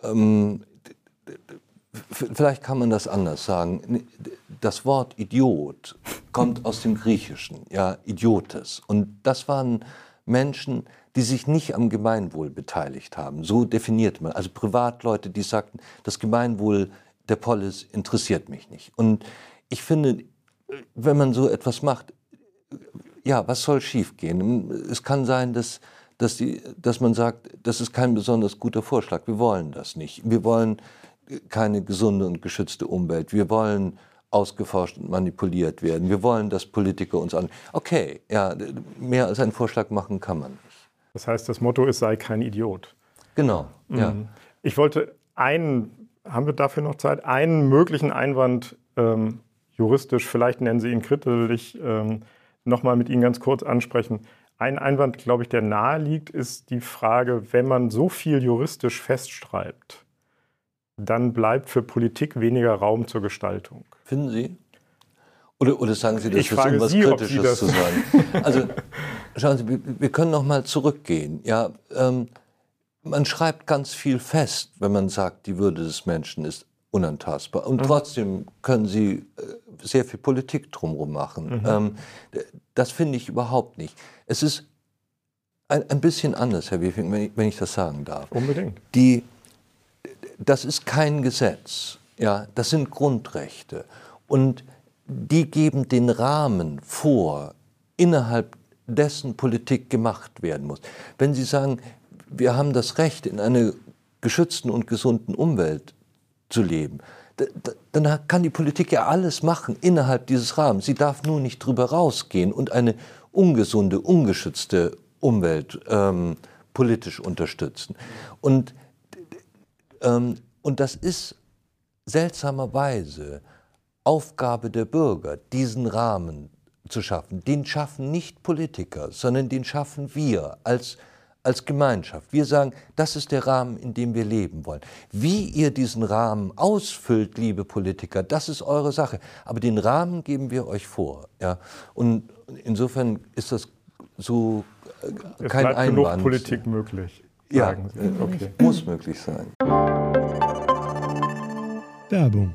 ähm, vielleicht kann man das anders sagen. Das Wort Idiot kommt aus dem Griechischen, ja, Idiotes. Und das waren Menschen, die sich nicht am Gemeinwohl beteiligt haben. So definiert man. Also Privatleute, die sagten, das Gemeinwohl der Polis interessiert mich nicht. Und ich finde, wenn man so etwas macht, ja, was soll schiefgehen? Es kann sein, dass, dass, die, dass man sagt, das ist kein besonders guter Vorschlag. Wir wollen das nicht. Wir wollen keine gesunde und geschützte Umwelt. Wir wollen ausgeforscht und manipuliert werden. Wir wollen, dass Politiker uns an. Okay, ja, mehr als einen Vorschlag machen kann man. Das heißt, das Motto ist, sei kein Idiot. Genau, ja. Mhm. Ich wollte einen, haben wir dafür noch Zeit, einen möglichen Einwand ähm, juristisch, vielleicht nennen Sie ihn kritisch, ähm, nochmal mit Ihnen ganz kurz ansprechen. Ein Einwand, glaube ich, der nahe liegt, ist die Frage, wenn man so viel juristisch festschreibt, dann bleibt für Politik weniger Raum zur Gestaltung. Finden Sie? Oder, oder sagen Sie, das ich ist irgendwas Sie, Kritisches zu sagen? Also schauen Sie, wir, können noch mal zurückgehen. Ja, ähm, man schreibt ganz viel fest, wenn man sagt, die Würde des Menschen ist unantastbar. Und mhm. trotzdem können Sie äh, sehr viel Politik drumherum machen. Mhm. Ähm, das finde ich überhaupt nicht. Es ist ein, ein bisschen anders, Herr Wiefing, wenn ich, wenn ich das sagen darf. Unbedingt. Die, das ist kein Gesetz. Ja, das sind Grundrechte. Und die geben den Rahmen vor, innerhalb dessen Politik gemacht werden muss. Wenn Sie sagen, wir haben das Recht, in einer geschützten und gesunden Umwelt zu leben, dann kann die Politik ja alles machen innerhalb dieses Rahmens. Sie darf nur nicht drüber rausgehen und eine ungesunde, ungeschützte Umwelt ähm, politisch unterstützen. Und, ähm, und das ist seltsamerweise Aufgabe der Bürger, diesen Rahmen zu schaffen. Den schaffen nicht Politiker, sondern den schaffen wir als als Gemeinschaft. Wir sagen, das ist der Rahmen, in dem wir leben wollen. Wie ihr diesen Rahmen ausfüllt, liebe Politiker, das ist eure Sache. Aber den Rahmen geben wir euch vor. Ja? Und insofern ist das so äh, kein es Einwand. genug Politik möglich. Ja, okay. muss möglich sein. Werbung.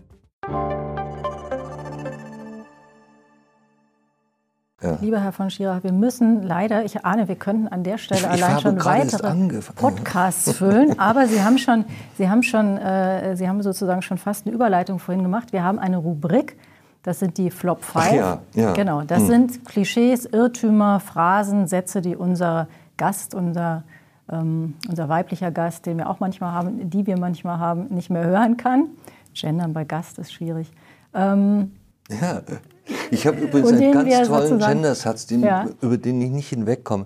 Ja. Lieber Herr von Schirach, wir müssen leider, ich ahne, wir könnten an der Stelle allein schon weitere Podcasts füllen, aber Sie haben schon, Sie haben schon, äh, Sie haben sozusagen schon fast eine Überleitung vorhin gemacht. Wir haben eine Rubrik, das sind die Flop 5. Ja, ja. Genau, das hm. sind Klischees, Irrtümer, Phrasen, Sätze, die unser Gast, unser, ähm, unser weiblicher Gast, den wir auch manchmal haben, die wir manchmal haben, nicht mehr hören kann. Gendern bei Gast ist schwierig. Ähm, ja. Ich habe übrigens einen ganz tollen Gendersatz, den, ja. über den ich nicht hinwegkomme.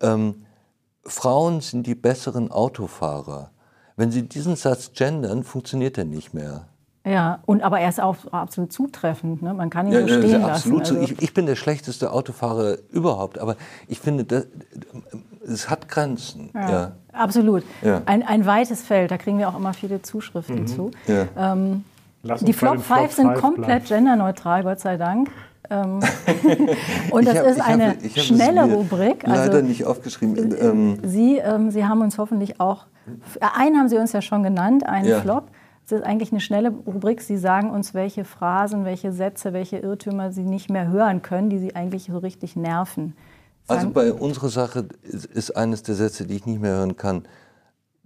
Ähm, Frauen sind die besseren Autofahrer. Wenn Sie diesen Satz gendern, funktioniert er nicht mehr. Ja, und aber er ist auch absolut zutreffend. Ne? Man kann ihn ja, so stehen ja, absolut lassen. Also. Ich, ich, bin der schlechteste Autofahrer überhaupt, aber ich finde, es hat Grenzen. Ja, ja. Absolut. Ein, ein weites Feld, da kriegen wir auch immer viele Zuschriften mhm. zu. Ähm, die Flop 5 sind komplett bleiben. genderneutral, Gott sei Dank. Ähm, und das hab, ist eine hab, schnelle Rubrik. Also, leider nicht aufgeschrieben. Ähm, Sie, ähm, Sie haben uns hoffentlich auch, einen haben Sie uns ja schon genannt, einen ja. Flop. Es ist eigentlich eine schnelle Rubrik. Sie sagen uns, welche Phrasen, welche Sätze, welche Irrtümer Sie nicht mehr hören können, die Sie eigentlich so richtig nerven. Sagen also bei unserer Sache ist, ist eines der Sätze, die ich nicht mehr hören kann,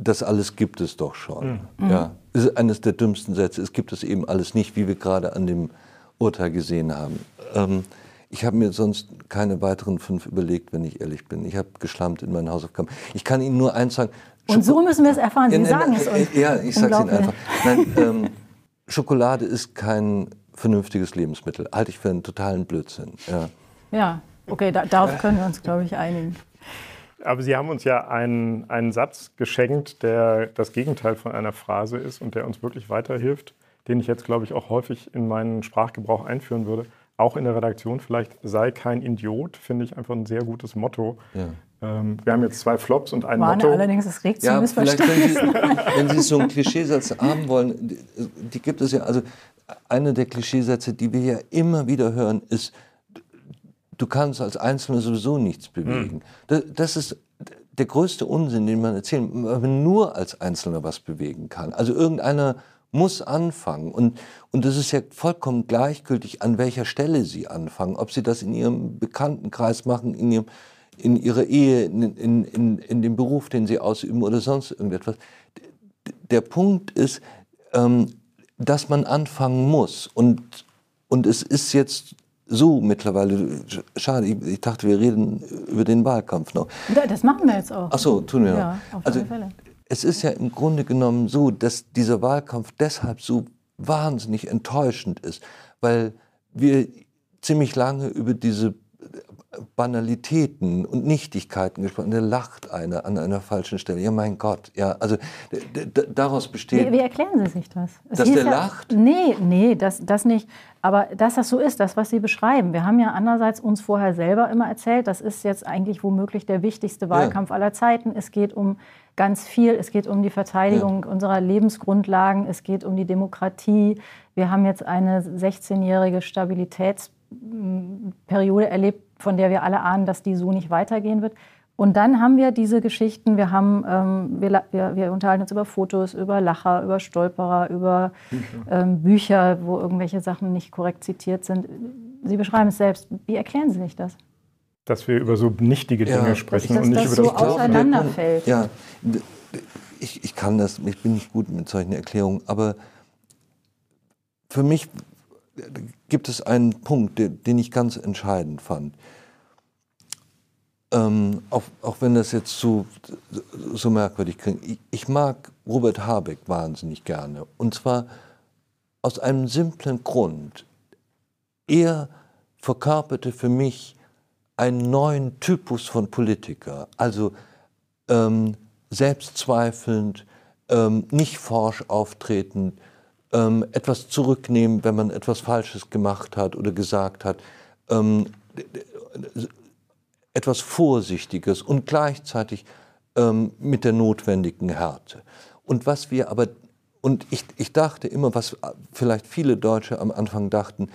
das alles gibt es doch schon. Mhm. Ja, ist eines der dümmsten Sätze. Es gibt es eben alles nicht, wie wir gerade an dem Urteil gesehen haben. Ähm, ich habe mir sonst keine weiteren fünf überlegt, wenn ich ehrlich bin. Ich habe geschlammt in meinen Hausaufgaben. Ich kann Ihnen nur eins sagen. Und so müssen wir es erfahren. Sie ja, sagen es uns. Ja, ich sage es Ihnen einfach. Nein, ähm, Schokolade ist kein vernünftiges Lebensmittel. Halte ich für einen totalen Blödsinn. Ja, ja okay, da, darauf können wir uns, glaube ich, einigen. Aber Sie haben uns ja einen, einen Satz geschenkt, der das Gegenteil von einer Phrase ist und der uns wirklich weiterhilft, den ich jetzt, glaube ich, auch häufig in meinen Sprachgebrauch einführen würde. Auch in der Redaktion vielleicht, sei kein Idiot, finde ich einfach ein sehr gutes Motto. Ja. Ähm, wir haben jetzt zwei Flops und ein Warne Motto. allerdings, es regt ja, vielleicht, wenn Sie, wenn Sie so einen Klischeesatz haben wollen, die, die gibt es ja, also eine der Klischeesätze, die wir ja immer wieder hören, ist, du kannst als Einzelner sowieso nichts bewegen. Mhm. Das, das, ist der größte Unsinn, den man erzählt, weil man nur als Einzelner was bewegen kann. Also irgendeiner muss anfangen. Und, und das ist ja vollkommen gleichgültig, an welcher Stelle sie anfangen. Ob sie das in ihrem Bekanntenkreis machen, in, ihrem, in ihrer Ehe, in, in, in, in dem Beruf, den sie ausüben oder sonst irgendetwas. Der Punkt ist, ähm, dass man anfangen muss. Und, und es ist jetzt so mittlerweile. Schade, ich, ich, dachte, wir reden über den Wahlkampf noch. Das machen wir jetzt auch. Ach so, tun wir ja, noch. Auf also, Fälle. Es ist ja im Grunde genommen so, dass dieser Wahlkampf deshalb so wahnsinnig enttäuschend ist, weil wir ziemlich lange über diese Banalitäten und Nichtigkeiten gesprochen. Da lacht einer an einer falschen Stelle. Ja, mein Gott. Ja, also daraus besteht. Wie, wie, erklären Sie sich das? Es dass der ja, lacht? Nee, nee, das, das nicht. Aber dass das so ist, das, was Sie beschreiben. Wir haben ja andererseits uns vorher selber immer erzählt, das ist jetzt eigentlich womöglich der wichtigste Wahlkampf ja. aller Zeiten. Es geht um ganz viel. Es geht um die Verteidigung ja. unserer Lebensgrundlagen. Es geht um die Demokratie. Wir haben jetzt eine 16-jährige Stabilitätsperiode erlebt, von der wir alle ahnen, dass die so nicht weitergehen wird. Und dann haben wir diese Geschichten, wir, haben, ähm, wir, wir, wir, unterhalten uns über Fotos, über Lacher, über Stolperer, über Bücher. Ähm, Bücher, wo irgendwelche Sachen nicht korrekt zitiert sind. Sie beschreiben es selbst. Wie erklären Sie sich das? Dass wir über so nichtige Dinge ja, sprechen und nicht das über das so auseinanderfällt. Ja, ich, ich kann das, ich bin nicht gut mit solchen Erklärungen, aber für mich gibt es einen Punkt, den ich ganz entscheidend fand. ähm, auch, auch, wenn das jetzt so, so merkwürdig klingt, ich, ich, mag Robert Habeck wahnsinnig gerne. Und zwar aus einem simplen Grund. Er verkörperte für mich einen neuen Typus von Politiker. Also ähm, selbstzweifelnd, ähm, nicht forsch auftreten, ähm, etwas zurücknehmen, wenn man etwas Falsches gemacht hat oder gesagt hat, ähm, etwas Vorsichtiges und gleichzeitig ähm, mit der notwendigen Härte. Und was wir aber, und ich, ich dachte immer, was vielleicht viele Deutsche am Anfang dachten,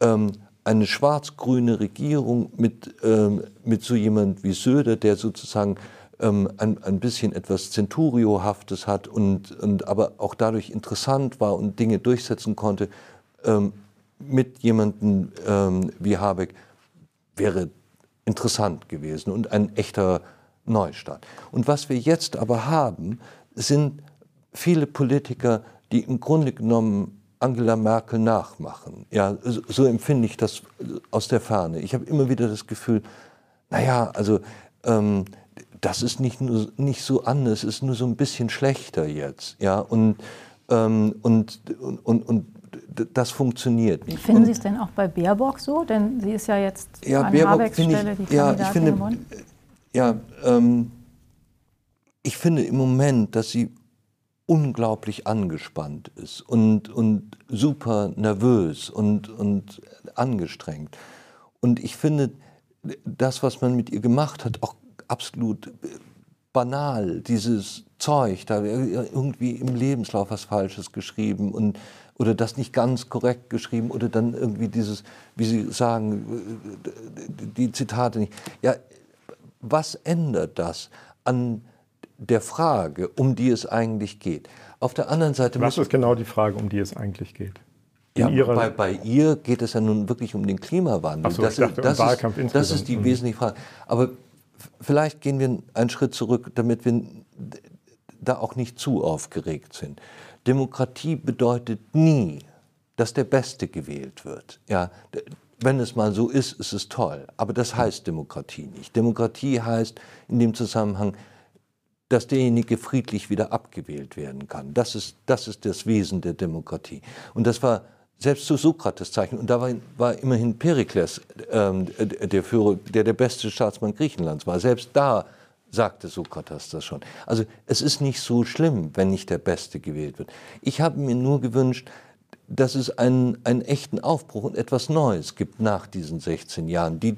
ähm, eine schwarz-grüne Regierung mit, ähm, mit so jemand wie Söder, der sozusagen ähm, ein, ein bisschen etwas Zenturiohaftes hat und, und aber auch dadurch interessant war und Dinge durchsetzen konnte, ähm, mit jemandem ähm, wie Habeck wäre interessant gewesen und ein echter Neustart. Und was wir jetzt aber haben, sind viele Politiker, die im Grunde genommen Angela Merkel nachmachen. Ja, so, so empfinde ich das aus der Ferne. Ich habe immer wieder das Gefühl, naja, also ähm, das ist nicht, nur, nicht so anders, es ist nur so ein bisschen schlechter jetzt. Ja, und, ähm, und, und, und, und das funktioniert nicht. Finden Sie es denn auch bei Baerbock so? Denn sie ist ja jetzt ja, an Baerbock Habecks Stelle ich, die ja, ich finde. Ja, ähm, ich finde im Moment, dass sie unglaublich angespannt ist und, und super nervös und, und angestrengt. Und ich finde, das, was man mit ihr gemacht hat, auch absolut banal, dieses Zeug, da irgendwie im Lebenslauf was Falsches geschrieben und oder das nicht ganz korrekt geschrieben oder dann irgendwie dieses, wie Sie sagen, die Zitate nicht. Ja, was ändert das an der Frage, um die es eigentlich geht? Auf der anderen Seite. Was ist genau die Frage, um die es eigentlich geht? ja, bei, bei, ihr geht es ja nun wirklich um den Klimawandel. So, das, dachte, das, um ist, das ist die mhm. wesentliche Frage. Aber vielleicht gehen wir einen Schritt zurück, damit wir da auch nicht zu aufgeregt sind. Demokratie bedeutet nie, dass der Beste gewählt wird. Ja, wenn es mal so ist, ist es toll. Aber das heißt Demokratie nicht. Demokratie heißt in dem Zusammenhang, dass derjenige friedlich wieder abgewählt werden kann. Das ist das, ist das Wesen der Demokratie. Und das war selbst zu Sokrates Zeichen. Und da war, war immerhin Perikles ähm, der Führer, der der beste Staatsmann Griechenlands war. Selbst da sagte Sokrates das schon. Also es ist nicht so schlimm, wenn nicht der Beste gewählt wird. Ich habe mir nur gewünscht, dass es einen, einen echten Aufbruch und etwas Neues gibt nach diesen 16 Jahren, die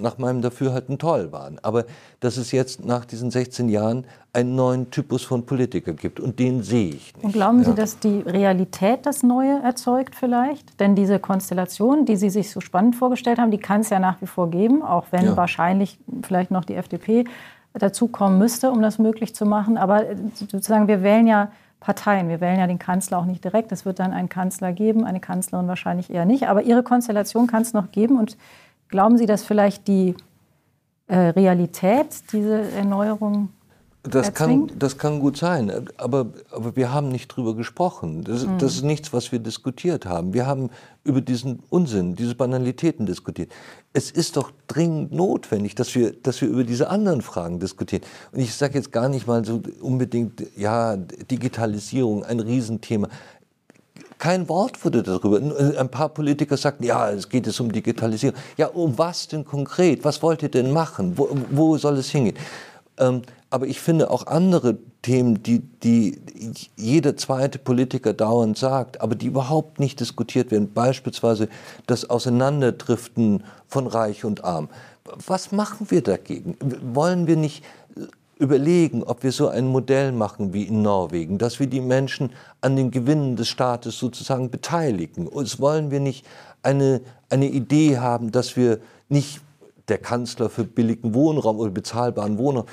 nach meinem Dafürhalten toll waren. Aber dass es jetzt nach diesen 16 Jahren einen neuen Typus von Politiker gibt und den sehe ich nicht. Und glauben ja. Sie, dass die Realität das Neue erzeugt vielleicht? Denn diese Konstellation, die Sie sich so spannend vorgestellt haben, die kann es ja nach wie vor geben, auch wenn ja. wahrscheinlich vielleicht noch die FDP dazukommen müsste, um das möglich zu machen. Aber äh, sozusagen, wir wählen ja Parteien. Wir wählen ja den Kanzler auch nicht direkt. Es wird dann einen Kanzler geben, eine Kanzlerin wahrscheinlich eher nicht. Aber Ihre Konstellation kann es noch geben. Und glauben Sie, dass vielleicht die äh, Realität diese Erneuerung das kann, das kann gut sein, aber, aber wir haben nicht drüber gesprochen. Das, mhm. das, ist nichts, was wir diskutiert haben. Wir haben über diesen Unsinn, diese Banalitäten diskutiert. Es ist doch dringend notwendig, dass wir, dass wir über diese anderen Fragen diskutieren. Und ich sage jetzt gar nicht mal so unbedingt, ja, Digitalisierung, ein Riesenthema. Kein Wort wurde darüber. Ein paar Politiker sagten, ja, es geht jetzt um Digitalisierung. Ja, um was denn konkret? Was wollt ihr denn machen? Wo, wo soll es hingehen? Ähm, aber ich finde auch andere Themen, die, die jeder zweite Politiker dauernd sagt, aber die überhaupt nicht diskutiert werden. Beispielsweise das Auseinanderdriften von Reich und Arm. Was machen wir dagegen? Wollen wir nicht überlegen, ob wir so ein Modell machen wie in Norwegen, dass wir die Menschen an den Gewinnen des Staates sozusagen beteiligen? Und wollen wir nicht eine, eine Idee haben, dass wir nicht der Kanzler für billigen Wohnraum oder bezahlbaren Wohnraum.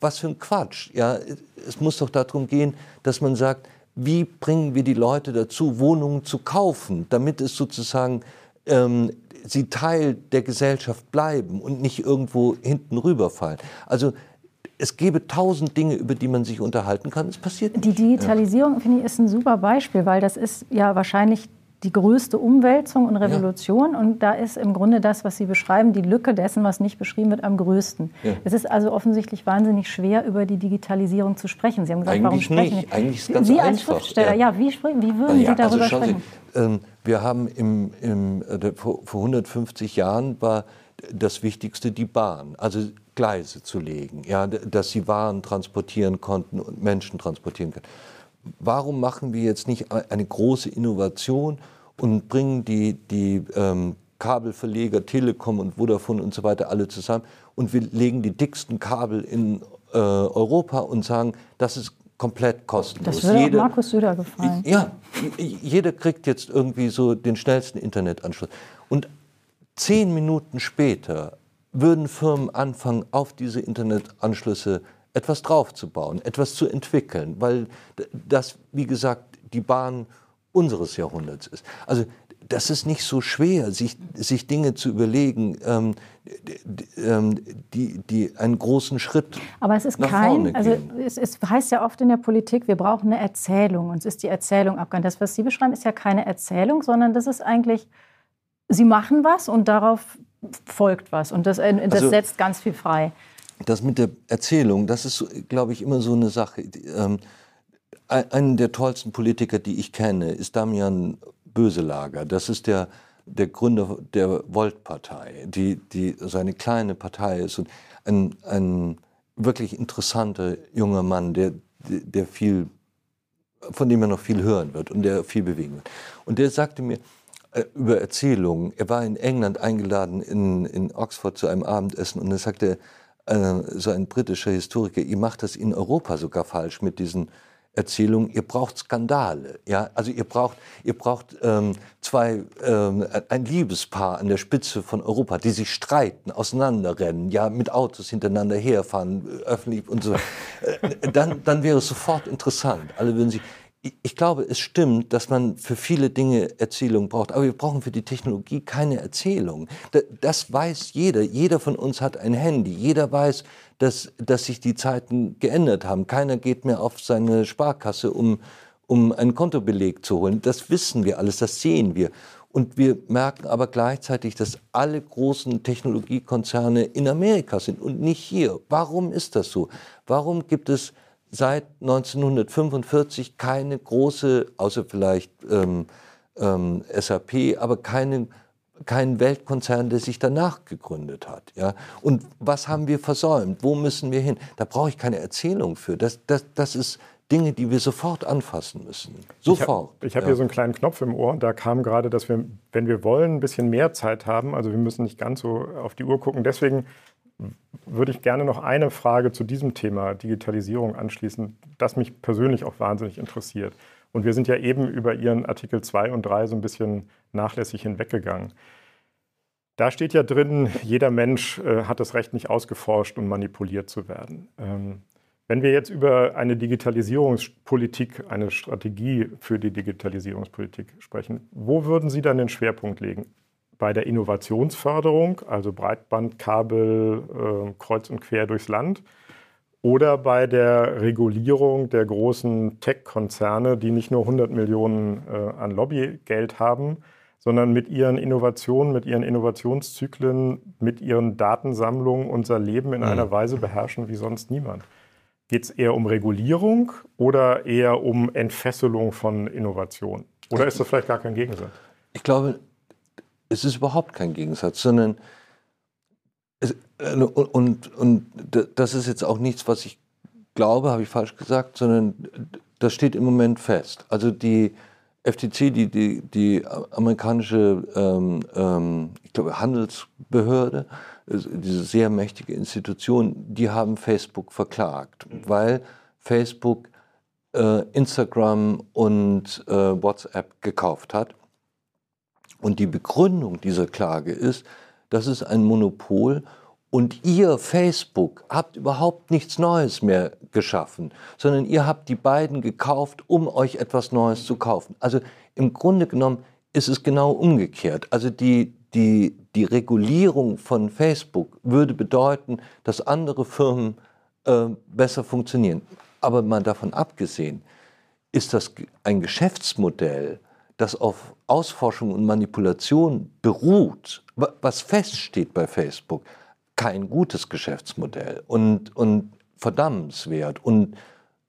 Was für ein Quatsch. Ja, es muss doch darum gehen, dass man sagt, wie bringen wir die Leute dazu, Wohnungen zu kaufen, damit es sozusagen ähm, sie Teil der Gesellschaft bleiben und nicht irgendwo hinten rüberfallen. Also es gäbe tausend Dinge, über die man sich unterhalten kann. Es passiert nicht. Die Digitalisierung, ja. finde ich, ist ein super Beispiel, weil das ist ja wahrscheinlich die größte Umwälzung und Revolution. Ja. Und da ist im Grunde das, was Sie beschreiben, die Lücke dessen, was nicht beschrieben wird, am größten. Ja. Es ist also offensichtlich wahnsinnig schwer, über die Digitalisierung zu sprechen. Sie haben gesagt, Eigentlich warum sprechen nicht. Eigentlich ist es ganz Sie einfach. als Schriftsteller, ja, ja wie, wie, würden ja, Sie darüber also sprechen? Sie, ähm, wir haben im, im, äh, vor, vor 150 Jahren war das Wichtigste die Bahn, also Gleise zu legen, ja, dass sie Waren transportieren konnten und Menschen transportieren können warum machen wir jetzt nicht eine große Innovation und bringen die, die ähm, Kabelverleger Telekom und Vodafone und so weiter alle zusammen und wir legen die dicksten Kabel in äh, Europa und sagen, das ist komplett kostenlos. Das würde jeder, Markus Söder gefallen. Ja, jeder kriegt jetzt irgendwie so den schnellsten Internetanschluss. Und zehn Minuten später würden Firmen anfangen, auf diese Internetanschlüsse etwas draufzubauen, etwas zu entwickeln, weil das, wie gesagt, die Bahn unseres Jahrhunderts ist. Also das ist nicht so schwer, sich, sich Dinge zu überlegen, ähm, ähm, die, die einen großen Schritt Aber es ist kein, also es, es, heißt ja oft in der Politik, wir brauchen eine Erzählung. Uns ist die Erzählung abgegangen. Das, was Sie beschreiben, ist ja keine Erzählung, sondern das ist eigentlich, Sie machen was und darauf folgt was. Und das, das also, setzt ganz viel frei das mit der Erzählung, das ist, glaube ich, immer so eine Sache. Ähm, einen der tollsten Politiker, die ich kenne, ist Damian Böselager. Das ist der, der Gründer der Volt-Partei, die, die so eine kleine Partei ist und ein, ein wirklich interessanter junger Mann, der, der viel, von dem er noch viel hören wird und der viel bewegen wird. Und der sagte mir, äh, über Erzählungen. Er war in England eingeladen in, in Oxford zu einem Abendessen und er sagte, äh, so ein britischer Historiker, ihr macht das in Europa sogar falsch mit diesen Erzählungen. Ihr braucht Skandale, ja. Also ihr braucht, ihr braucht ähm, zwei, ähm, ein Liebespaar an der Spitze von Europa, die sich streiten, auseinanderrennen, ja, mit Autos hintereinander herfahren, öffentlich und so. Äh, dann, dann wäre es sofort interessant. Alle würden sich, ich glaube, es stimmt, dass man für viele Dinge Erzählung braucht, aber wir brauchen für die Technologie keine Erzählung. Das weiß jeder. Jeder von uns hat ein Handy. Jeder weiß, dass, dass sich die Zeiten geändert haben. Keiner geht mehr auf seine Sparkasse, um, um einen Kontobeleg zu holen. Das wissen wir alles, das sehen wir. Und wir merken aber gleichzeitig, dass alle großen Technologiekonzerne in Amerika sind und nicht hier. Warum ist das so? Warum gibt es seit 1945 keine große, außer vielleicht ähm, ähm, SAP, aber keine, kein Weltkonzern, der sich danach gegründet hat. Ja? Und was haben wir versäumt? Wo müssen wir hin? Da brauche ich keine Erzählung für. Das, das, das ist Dinge, die wir sofort anfassen müssen. Sofort. Ich habe hab ja. hier so einen kleinen Knopf im Ohr. Da kam gerade, dass wir, wenn wir wollen, ein bisschen mehr Zeit haben. Also wir müssen nicht ganz so auf die Uhr gucken. Deswegen würde ich gerne noch eine Frage zu diesem Thema Digitalisierung anschließen, das mich persönlich auch wahnsinnig interessiert. Und wir sind ja eben über Ihren Artikel 2 und 3 so ein bisschen nachlässig hinweggegangen. Da steht ja drin, jeder Mensch äh, hat das Recht, nicht ausgeforscht und manipuliert zu werden. Ähm, wenn wir jetzt über eine Digitalisierungspolitik, eine Strategie für die Digitalisierungspolitik sprechen, wo würden Sie dann den Schwerpunkt legen? Bei der Innovationsförderung, also Breitbandkabel äh, kreuz und quer durchs Land, oder bei der Regulierung der großen Tech-Konzerne, die nicht nur 100 Millionen äh, an Lobbygeld haben, sondern mit ihren Innovationen, mit ihren Innovationszyklen, mit ihren Datensammlungen unser Leben in mhm. einer Weise beherrschen wie sonst niemand. Geht es eher um Regulierung oder eher um Entfesselung von Innovation? Oder ist das vielleicht gar kein Gegensatz? Ich glaube, es ist überhaupt kein Gegensatz, sondern es, äh, und, und, und das ist jetzt auch nichts, was ich glaube, habe ich falsch gesagt, sondern das steht im Moment fest. Also die FTC, die, die, die amerikanische ähm, ähm, ich glaube, Handelsbehörde, diese sehr mächtige Institution, die haben Facebook verklagt, weil Facebook äh, Instagram und äh, WhatsApp gekauft hat und die Begründung dieser Klage ist, das ist ein Monopol und ihr Facebook habt überhaupt nichts Neues mehr geschaffen, sondern ihr habt die beiden gekauft, um euch etwas Neues zu kaufen. Also im Grunde genommen ist es genau umgekehrt. Also die, die, die Regulierung von Facebook würde bedeuten, dass andere Firmen äh, besser funktionieren. Aber mal davon abgesehen, ist das ein Geschäftsmodell, das auf Ausforschung und Manipulation beruht, was feststeht bei Facebook, kein gutes Geschäftsmodell und, und verdammenswert. Und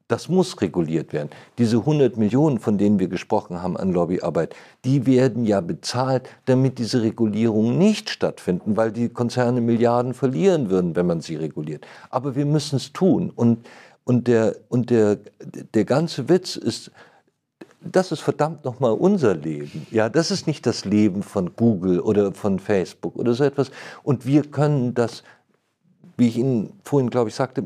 das muss reguliert werden. Diese 100 Millionen, von denen wir gesprochen haben an Lobbyarbeit, die werden ja bezahlt, damit diese Regulierungen nicht stattfinden, weil die Konzerne Milliarden verlieren würden, wenn man sie reguliert. Aber wir müssen es tun. Und, und, der, und der, der ganze Witz ist, das ist verdammt nochmal unser Leben. Ja, das ist nicht das Leben von Google oder von Facebook oder so etwas. Und wir können das, wie ich Ihnen vorhin, glaube ich, sagte,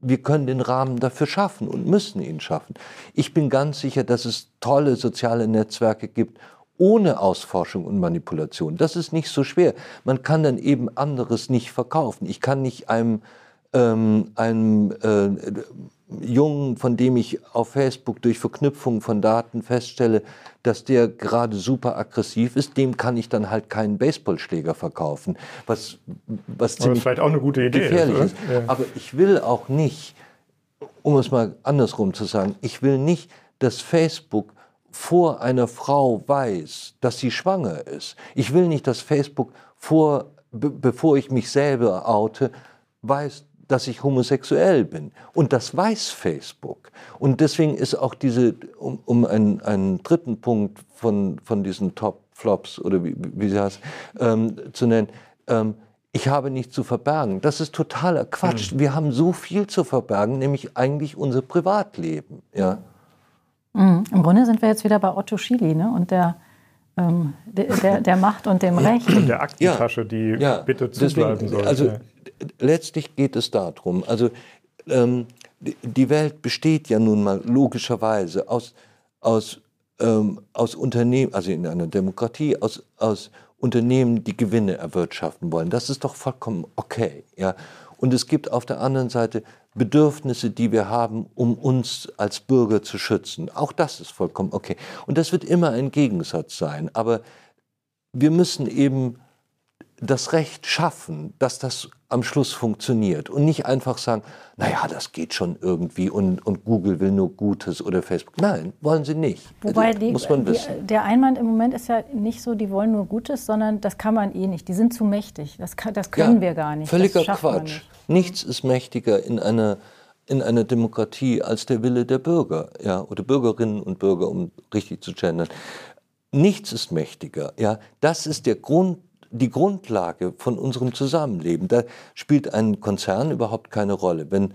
wir können den Rahmen dafür schaffen und müssen ihn schaffen. Ich bin ganz sicher, dass es tolle soziale Netzwerke gibt, ohne Ausforschung und Manipulation. Das ist nicht so schwer. Man kann dann eben anderes nicht verkaufen. Ich kann nicht einem, ähm, einem äh, Jungen, von dem ich auf Facebook durch Verknüpfung von Daten feststelle, dass der gerade super aggressiv ist, dem kann ich dann halt keinen Baseballschläger verkaufen, was, was ziemlich vielleicht auch eine gute Idee gefährlich ist. Ja. Aber ich will auch nicht, um es mal andersrum zu sagen, ich will nicht, dass Facebook vor einer Frau weiß, dass sie schwanger ist. Ich will nicht, dass Facebook vor, bevor ich mich selber oute, weiß, dass ich homosexuell bin. Und das weiß Facebook. Und deswegen ist auch diese, um, um einen, einen dritten Punkt von, von diesen Top-Flops oder wie, wie sie heißt, ähm, zu nennen, ähm, ich habe nichts zu verbergen. Das ist totaler Quatsch. Mhm. Wir haben so viel zu verbergen, nämlich eigentlich unser Privatleben. Ja. Mhm. Im Grunde sind wir jetzt wieder bei Otto Schily ne? und der, ähm, der, der, Macht und dem Recht. Und der Aktentasche, ja. die ja. bitte zubleiben soll. Also, letztlich geht es darum, also ähm, die Welt besteht ja nun mal logischerweise aus, aus, ähm, aus Unternehmen, also in einer Demokratie, aus, aus Unternehmen, die Gewinne erwirtschaften wollen. Das ist doch vollkommen okay. Ja? Und es gibt auf der anderen Seite Bedürfnisse, die wir haben, um uns als Bürger zu schützen. Auch das ist vollkommen okay. Und das wird immer ein Gegensatz sein. Aber wir müssen eben das Recht schaffen, dass das am Schluss funktioniert und nicht einfach sagen, naja, das geht schon irgendwie und, und Google will nur Gutes oder Facebook. Nein, wollen sie nicht. Wobei die, muss man wissen. Die, der Einwand im Moment ist ja nicht so, die wollen nur Gutes, sondern das kann man eh nicht. Die sind zu mächtig. Das, kann, das können ja, wir gar nicht. Völliger Quatsch. Nicht. Nichts ist mächtiger in einer in einer Demokratie als der Wille der Bürger, ja, oder Bürgerinnen und Bürger, um richtig zu gendern. Nichts ist mächtiger, ja. Das ist der Grund die Grundlage von unserem Zusammenleben. Da spielt ein Konzern überhaupt keine Rolle. Wenn,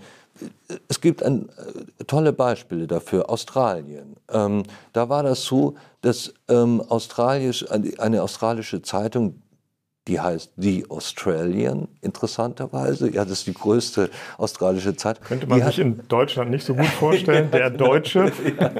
es gibt ein, äh, tolle Beispiele dafür. Australien. Ähm, da war das so, dass ähm, Australisch, eine australische Zeitung, die heißt The Australian, interessanterweise. Ja, das ist die größte australische Zeitung. Könnte man die sich hat, in Deutschland nicht so gut vorstellen, der Deutsche. ja,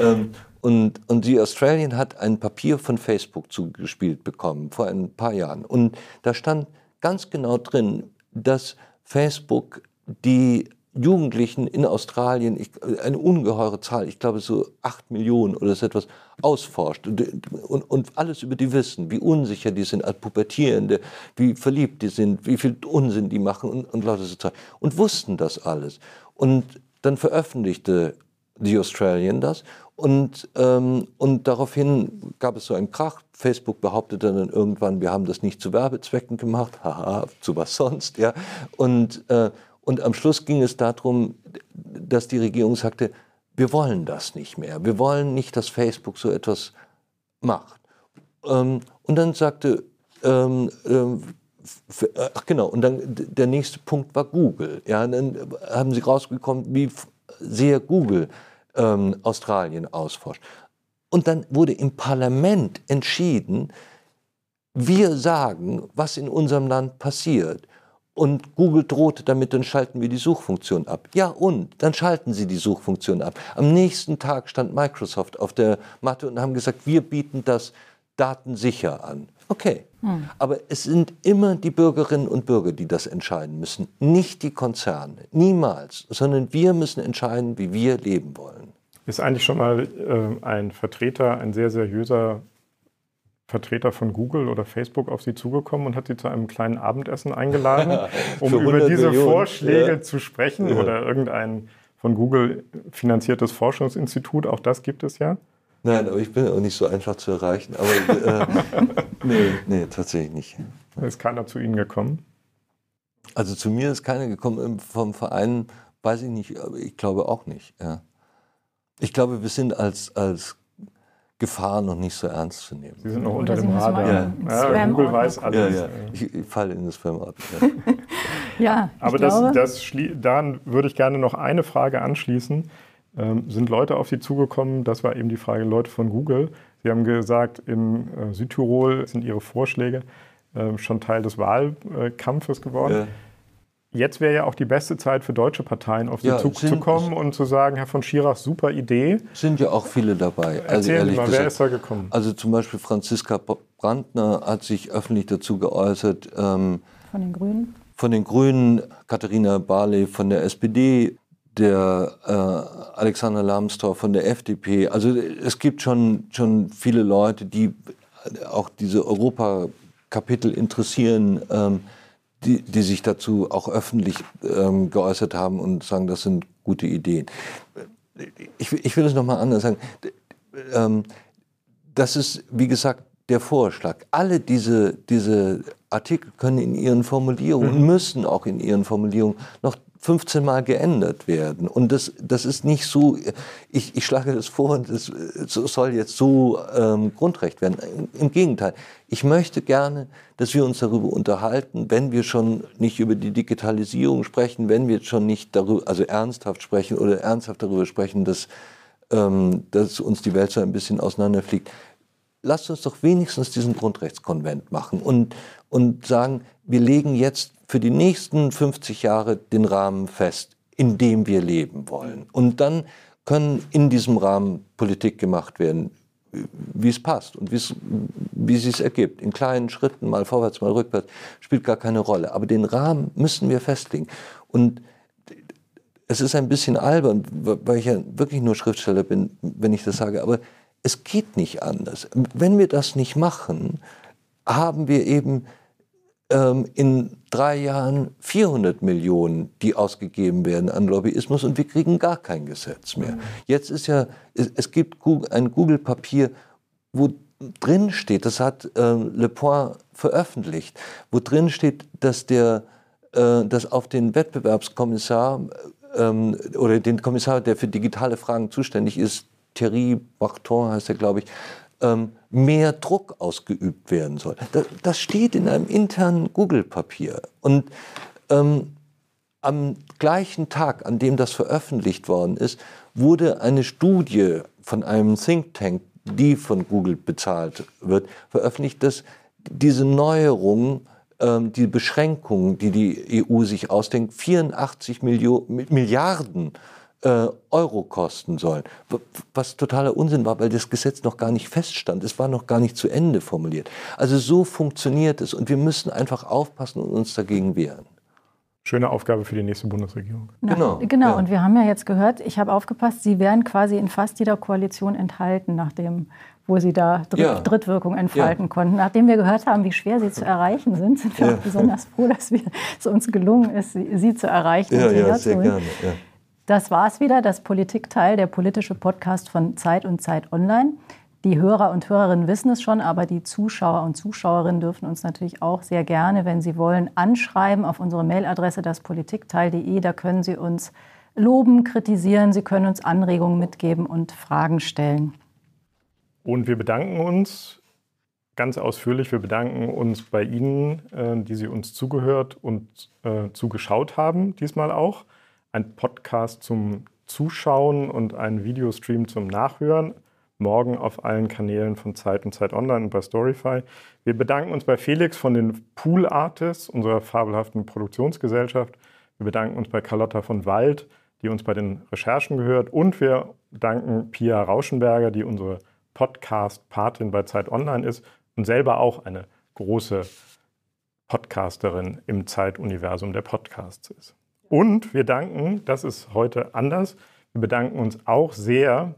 ähm, und, und die Australian hat ein Papier von Facebook zugespielt bekommen vor ein paar Jahren. Und da stand ganz genau drin, dass Facebook die Jugendlichen in Australien, ich, eine ungeheure Zahl, ich glaube so acht Millionen oder so etwas, ausforscht und, und, und, alles über die wissen, wie unsicher die sind als Pubertierende, wie verliebt die sind, wie viel Unsinn die machen und, und lauter so Zeug. Und wussten das alles. Und dann veröffentlichte The Australian das und, ähm, und daraufhin gab es so einen Krach. Facebook behauptete dann irgendwann, wir haben das nicht zu Werbezwecken gemacht. Haha, zu was sonst, ja. Und, äh, und am Schluss ging es darum, dass die Regierung sagte, wir wollen das nicht mehr. Wir wollen nicht, dass Facebook so etwas macht. Ähm, und dann sagte, ähm, äh, ach genau, und dann der nächste Punkt war Google. Ja, dann haben sie rausgekommen, wie sehr Google ähm, Australien ausforscht. Und dann wurde im Parlament entschieden, wir sagen, was in unserem Land passiert. Und Google drohte damit, dann schalten wir die Suchfunktion ab. Ja, und dann schalten sie die Suchfunktion ab. Am nächsten Tag stand Microsoft auf der Matte und haben gesagt, wir bieten das datensicher an. Okay. Hm. Aber es sind immer die Bürgerinnen und Bürger, die das entscheiden müssen, nicht die Konzerne. Niemals. Sondern wir müssen entscheiden, wie wir leben wollen. Ist eigentlich schon mal äh, ein Vertreter, ein sehr seriöser Vertreter von Google oder Facebook auf Sie zugekommen und hat Sie zu einem kleinen Abendessen eingeladen, um über diese Millionen. Vorschläge ja. zu sprechen ja. oder irgendein von Google finanziertes Forschungsinstitut, auch das gibt es ja? Nein, aber ich bin auch nicht so einfach zu erreichen. Aber äh, nee, nee, tatsächlich nicht. Ist keiner zu Ihnen gekommen? Also zu mir ist keiner gekommen. Vom Verein weiß ich nicht, aber ich glaube auch nicht. Ja. Ich glaube, wir sind als, als Gefahr noch nicht so ernst zu nehmen. Sie sind noch unter Oder dem Sie müssen Radar. Ja. in den Google weiß. Ja, alles. ja. Ich, ich falle in das Spam-Ordner. Ja. Ja, Aber ich das, glaube, das daran würde ich gerne noch eine Frage anschließen. Ähm, sind Leute auf Sie zugekommen? Das war eben die Frage, Leute von Google. Sie haben gesagt, im äh, Südtirol sind Ihre Vorschläge äh, schon Teil des Wahlkampfes geworden. Jetzt wäre ja auch die beste Zeit für deutsche Parteien auf Sie Ja, sind- zuzukommen und zu sagen, Herr von Schirach, super Idee. Sind ja auch viele dabei. Also Erzählen Sie ehrlich mal, wer gesagt. ist da gekommen? Also zum Beispiel Franziska Brandner hat sich öffentlich dazu geäußert. Ähm, von den Grünen. von den Grünen, Katharina Barley von der SPD, der äh, Alexander Lambsdorff von der FDP. Also es gibt schon, schon viele Leute, die auch diese Europakapitel interessieren, ähm, die, die sich dazu auch öffentlich ähm, geäußert haben und sagen, das sind gute Ideen. Ich, ich will es nochmal anders sagen. Ähm, das ist, wie gesagt, der Vorschlag. Alle diese, diese Artikel können in ihren Formulierungen, müssen auch in ihren Formulierungen noch 15 Mal geändert werden. Und das, das ist nicht so, ich, ich schlage das vor, das soll jetzt so ähm, Grundrecht werden. Im Gegenteil, ich möchte gerne, dass wir uns darüber unterhalten, wenn wir schon nicht über die Digitalisierung sprechen, wenn wir schon nicht darüber, also ernsthaft sprechen oder ernsthaft darüber sprechen, dass, ähm, dass uns die Welt so ein bisschen auseinanderfliegt lasst uns doch wenigstens diesen Grundrechtskonvent machen und, und sagen, wir legen jetzt für die nächsten 50 Jahre den Rahmen fest, in dem wir leben wollen. Und dann können in diesem Rahmen Politik gemacht werden, wie es passt und wie es sich ergibt. In kleinen Schritten, mal vorwärts, mal rückwärts, spielt gar keine Rolle. Aber den Rahmen müssen wir festlegen. Und es ist ein bisschen albern, weil ich ja wirklich nur Schriftsteller bin, wenn ich das sage, aber es geht nicht anders. Wenn wir das nicht machen, haben wir eben ähm, in drei Jahren 400 Millionen, die ausgegeben werden an Lobbyismus und wir kriegen gar kein Gesetz mehr. Jetzt ist ja, es, es gibt Google, ein Google-Papier, wo drin steht, das hat ähm, Le Point veröffentlicht, wo drin steht, dass der, äh, dass auf den Wettbewerbskommissar ähm, oder den Kommissar, der für digitale Fragen zuständig ist, Thierry Barton heißt er, glaube ich, ähm, mehr Druck ausgeübt werden soll. Das, das steht in einem internen Google-Papier. Und ähm, am gleichen Tag, an dem das veröffentlicht worden ist, wurde eine Studie von einem Think Tank, die von Google bezahlt wird, veröffentlicht, dass diese Neuerungen, ähm, die Beschränkungen, die die EU sich ausdenkt, 84 Millio Milliarden äh, Euro kosten sollen. Was totaler Unsinn war, weil das Gesetz noch gar nicht feststand. Es war noch gar nicht zu Ende formuliert. Also so funktioniert es und wir müssen einfach aufpassen und uns dagegen wehren. Schöne Aufgabe für die nächste Bundesregierung. Na, Genau, Genau, ja. und wir haben ja jetzt gehört, ich habe aufgepasst, Sie wären quasi in fast jeder Koalition enthalten, nachdem, wo Sie da Dritt, Ja. Drittwirkung entfalten konnten. Nachdem wir gehört haben, wie schwer Sie zu erreichen sind, sind wir Ja. auch besonders froh, dass wir, es uns gelungen ist, Sie, Sie zu erreichen. und Sie herzuholen. Ja. Das war's wieder, das Politikteil, der politische Podcast von Zeit und Zeit Online. Die Hörer und Hörerinnen wissen es schon, aber die Zuschauer und Zuschauerinnen dürfen uns natürlich auch sehr gerne, wenn sie wollen, anschreiben auf unsere Mailadresse daspolitikteil.de. Da können Sie uns loben, kritisieren, Sie können uns Anregungen mitgeben und Fragen stellen. Und wir bedanken uns ganz ausführlich. Wir bedanken uns bei Ihnen, äh, die Sie uns zugehört und äh, zugeschaut haben, diesmal auch. Ein Podcast zum Zuschauen und ein Videostream zum Nachhören. Morgen auf allen Kanälen von Zeit und Zeit Online und bei Storyfy. Wir bedanken uns bei Felix von den Pool Artists, unserer fabelhaften Produktionsgesellschaft. Wir bedanken uns bei Carlotta von Wald, die uns bei den Recherchen gehört. Und wir danken Pia Rauschenberger, die unsere Podcast-Patin bei Zeit Online ist und selber auch eine große Podcasterin im Zeituniversum der Podcasts ist. Und wir danken, das ist heute anders, wir bedanken uns auch sehr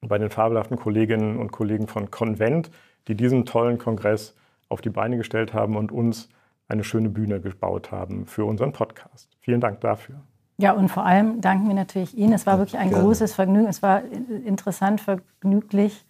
bei den fabelhaften Kolleginnen und Kollegen von Konvent, die diesen tollen Kongress auf die Beine gestellt haben und uns eine schöne Bühne gebaut haben für unseren Podcast. Vielen Dank dafür. Ja, und vor allem danken wir natürlich Ihnen. Es war wirklich ein Gerne. großes Vergnügen. Es war interessant, vergnüglich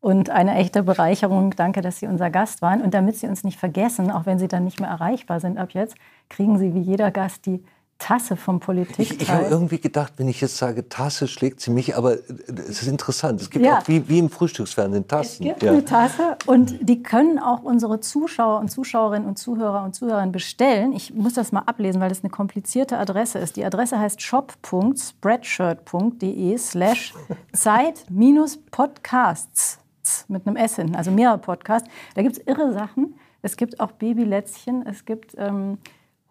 und eine echte Bereicherung. Danke, dass Sie unser Gast waren. Und damit Sie uns nicht vergessen, auch wenn Sie dann nicht mehr erreichbar sind ab jetzt, kriegen Sie wie jeder Gast die Tasse vom Politik. Ich, ich habe irgendwie gedacht, wenn ich jetzt sage Tasse, schlägt sie mich, aber es ist interessant. Es gibt ja. auch wie, wie im Frühstücksfernsehen Tassen. Es gibt ja. eine Tasse und die können auch unsere Zuschauer und Zuschauerinnen und Zuhörer und Zuhörerinnen bestellen. Ich muss das mal ablesen, weil das eine komplizierte Adresse ist. Die Adresse heißt shop.spreadshirt.de slash Zeit-Podcasts mit einem S hinten, also mehrere Podcasts. Da gibt es irre Sachen. Es gibt auch Babylätzchen, es gibt... Ähm,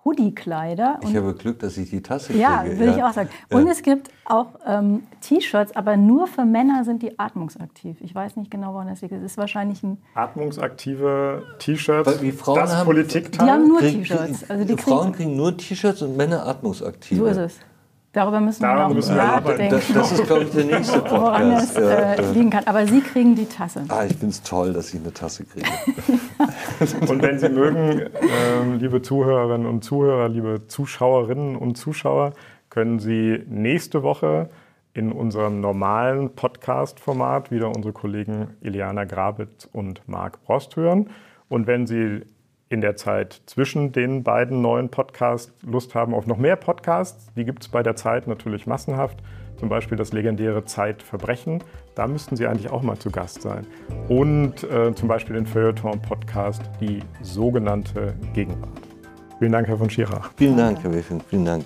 Hoodie-Kleider. Ich habe Glück, dass ich die Tasse kriege. Ja, will ja. ich auch sagen. Und ja. es gibt auch ähm, T-Shirts, aber nur für Männer sind die atmungsaktiv. Ich weiß nicht genau, woran das liegt. Es ist wahrscheinlich ein... Atmungsaktive T-Shirts, wie Frauen das haben, Politikteil? Die haben nur T-Shirts. Also die Frauen kriegen nur T-Shirts und Männer atmungsaktive. So ist es. Darüber müssen wir noch müssen wir nachdenken. Das, das, ist, glaube ich, der nächste Podcast. Woran es äh, liegen kann. Aber Sie kriegen die Tasse. Ah, ich finde es toll, dass ich eine Tasse kriege. und wenn Sie mögen, äh, liebe Zuhörerinnen und Zuhörer, liebe Zuschauerinnen und Zuschauer, können Sie nächste Woche in unserem normalen Podcast-Format wieder unsere Kollegen Iliana Grabitz und Marc Brost hören. Und wenn Sie in der Zeit zwischen den beiden neuen Podcasts Lust haben auf noch mehr Podcasts. Die gibt es bei der Zeit natürlich massenhaft. Zum Beispiel das legendäre Zeitverbrechen. Da müssten Sie eigentlich auch mal zu Gast sein. Und äh, zum Beispiel den Feuilleton-Podcast Die sogenannte Gegenwart. Vielen Dank, Herr von Schirach. Vielen Dank, Herr Weffing. Vielen Dank.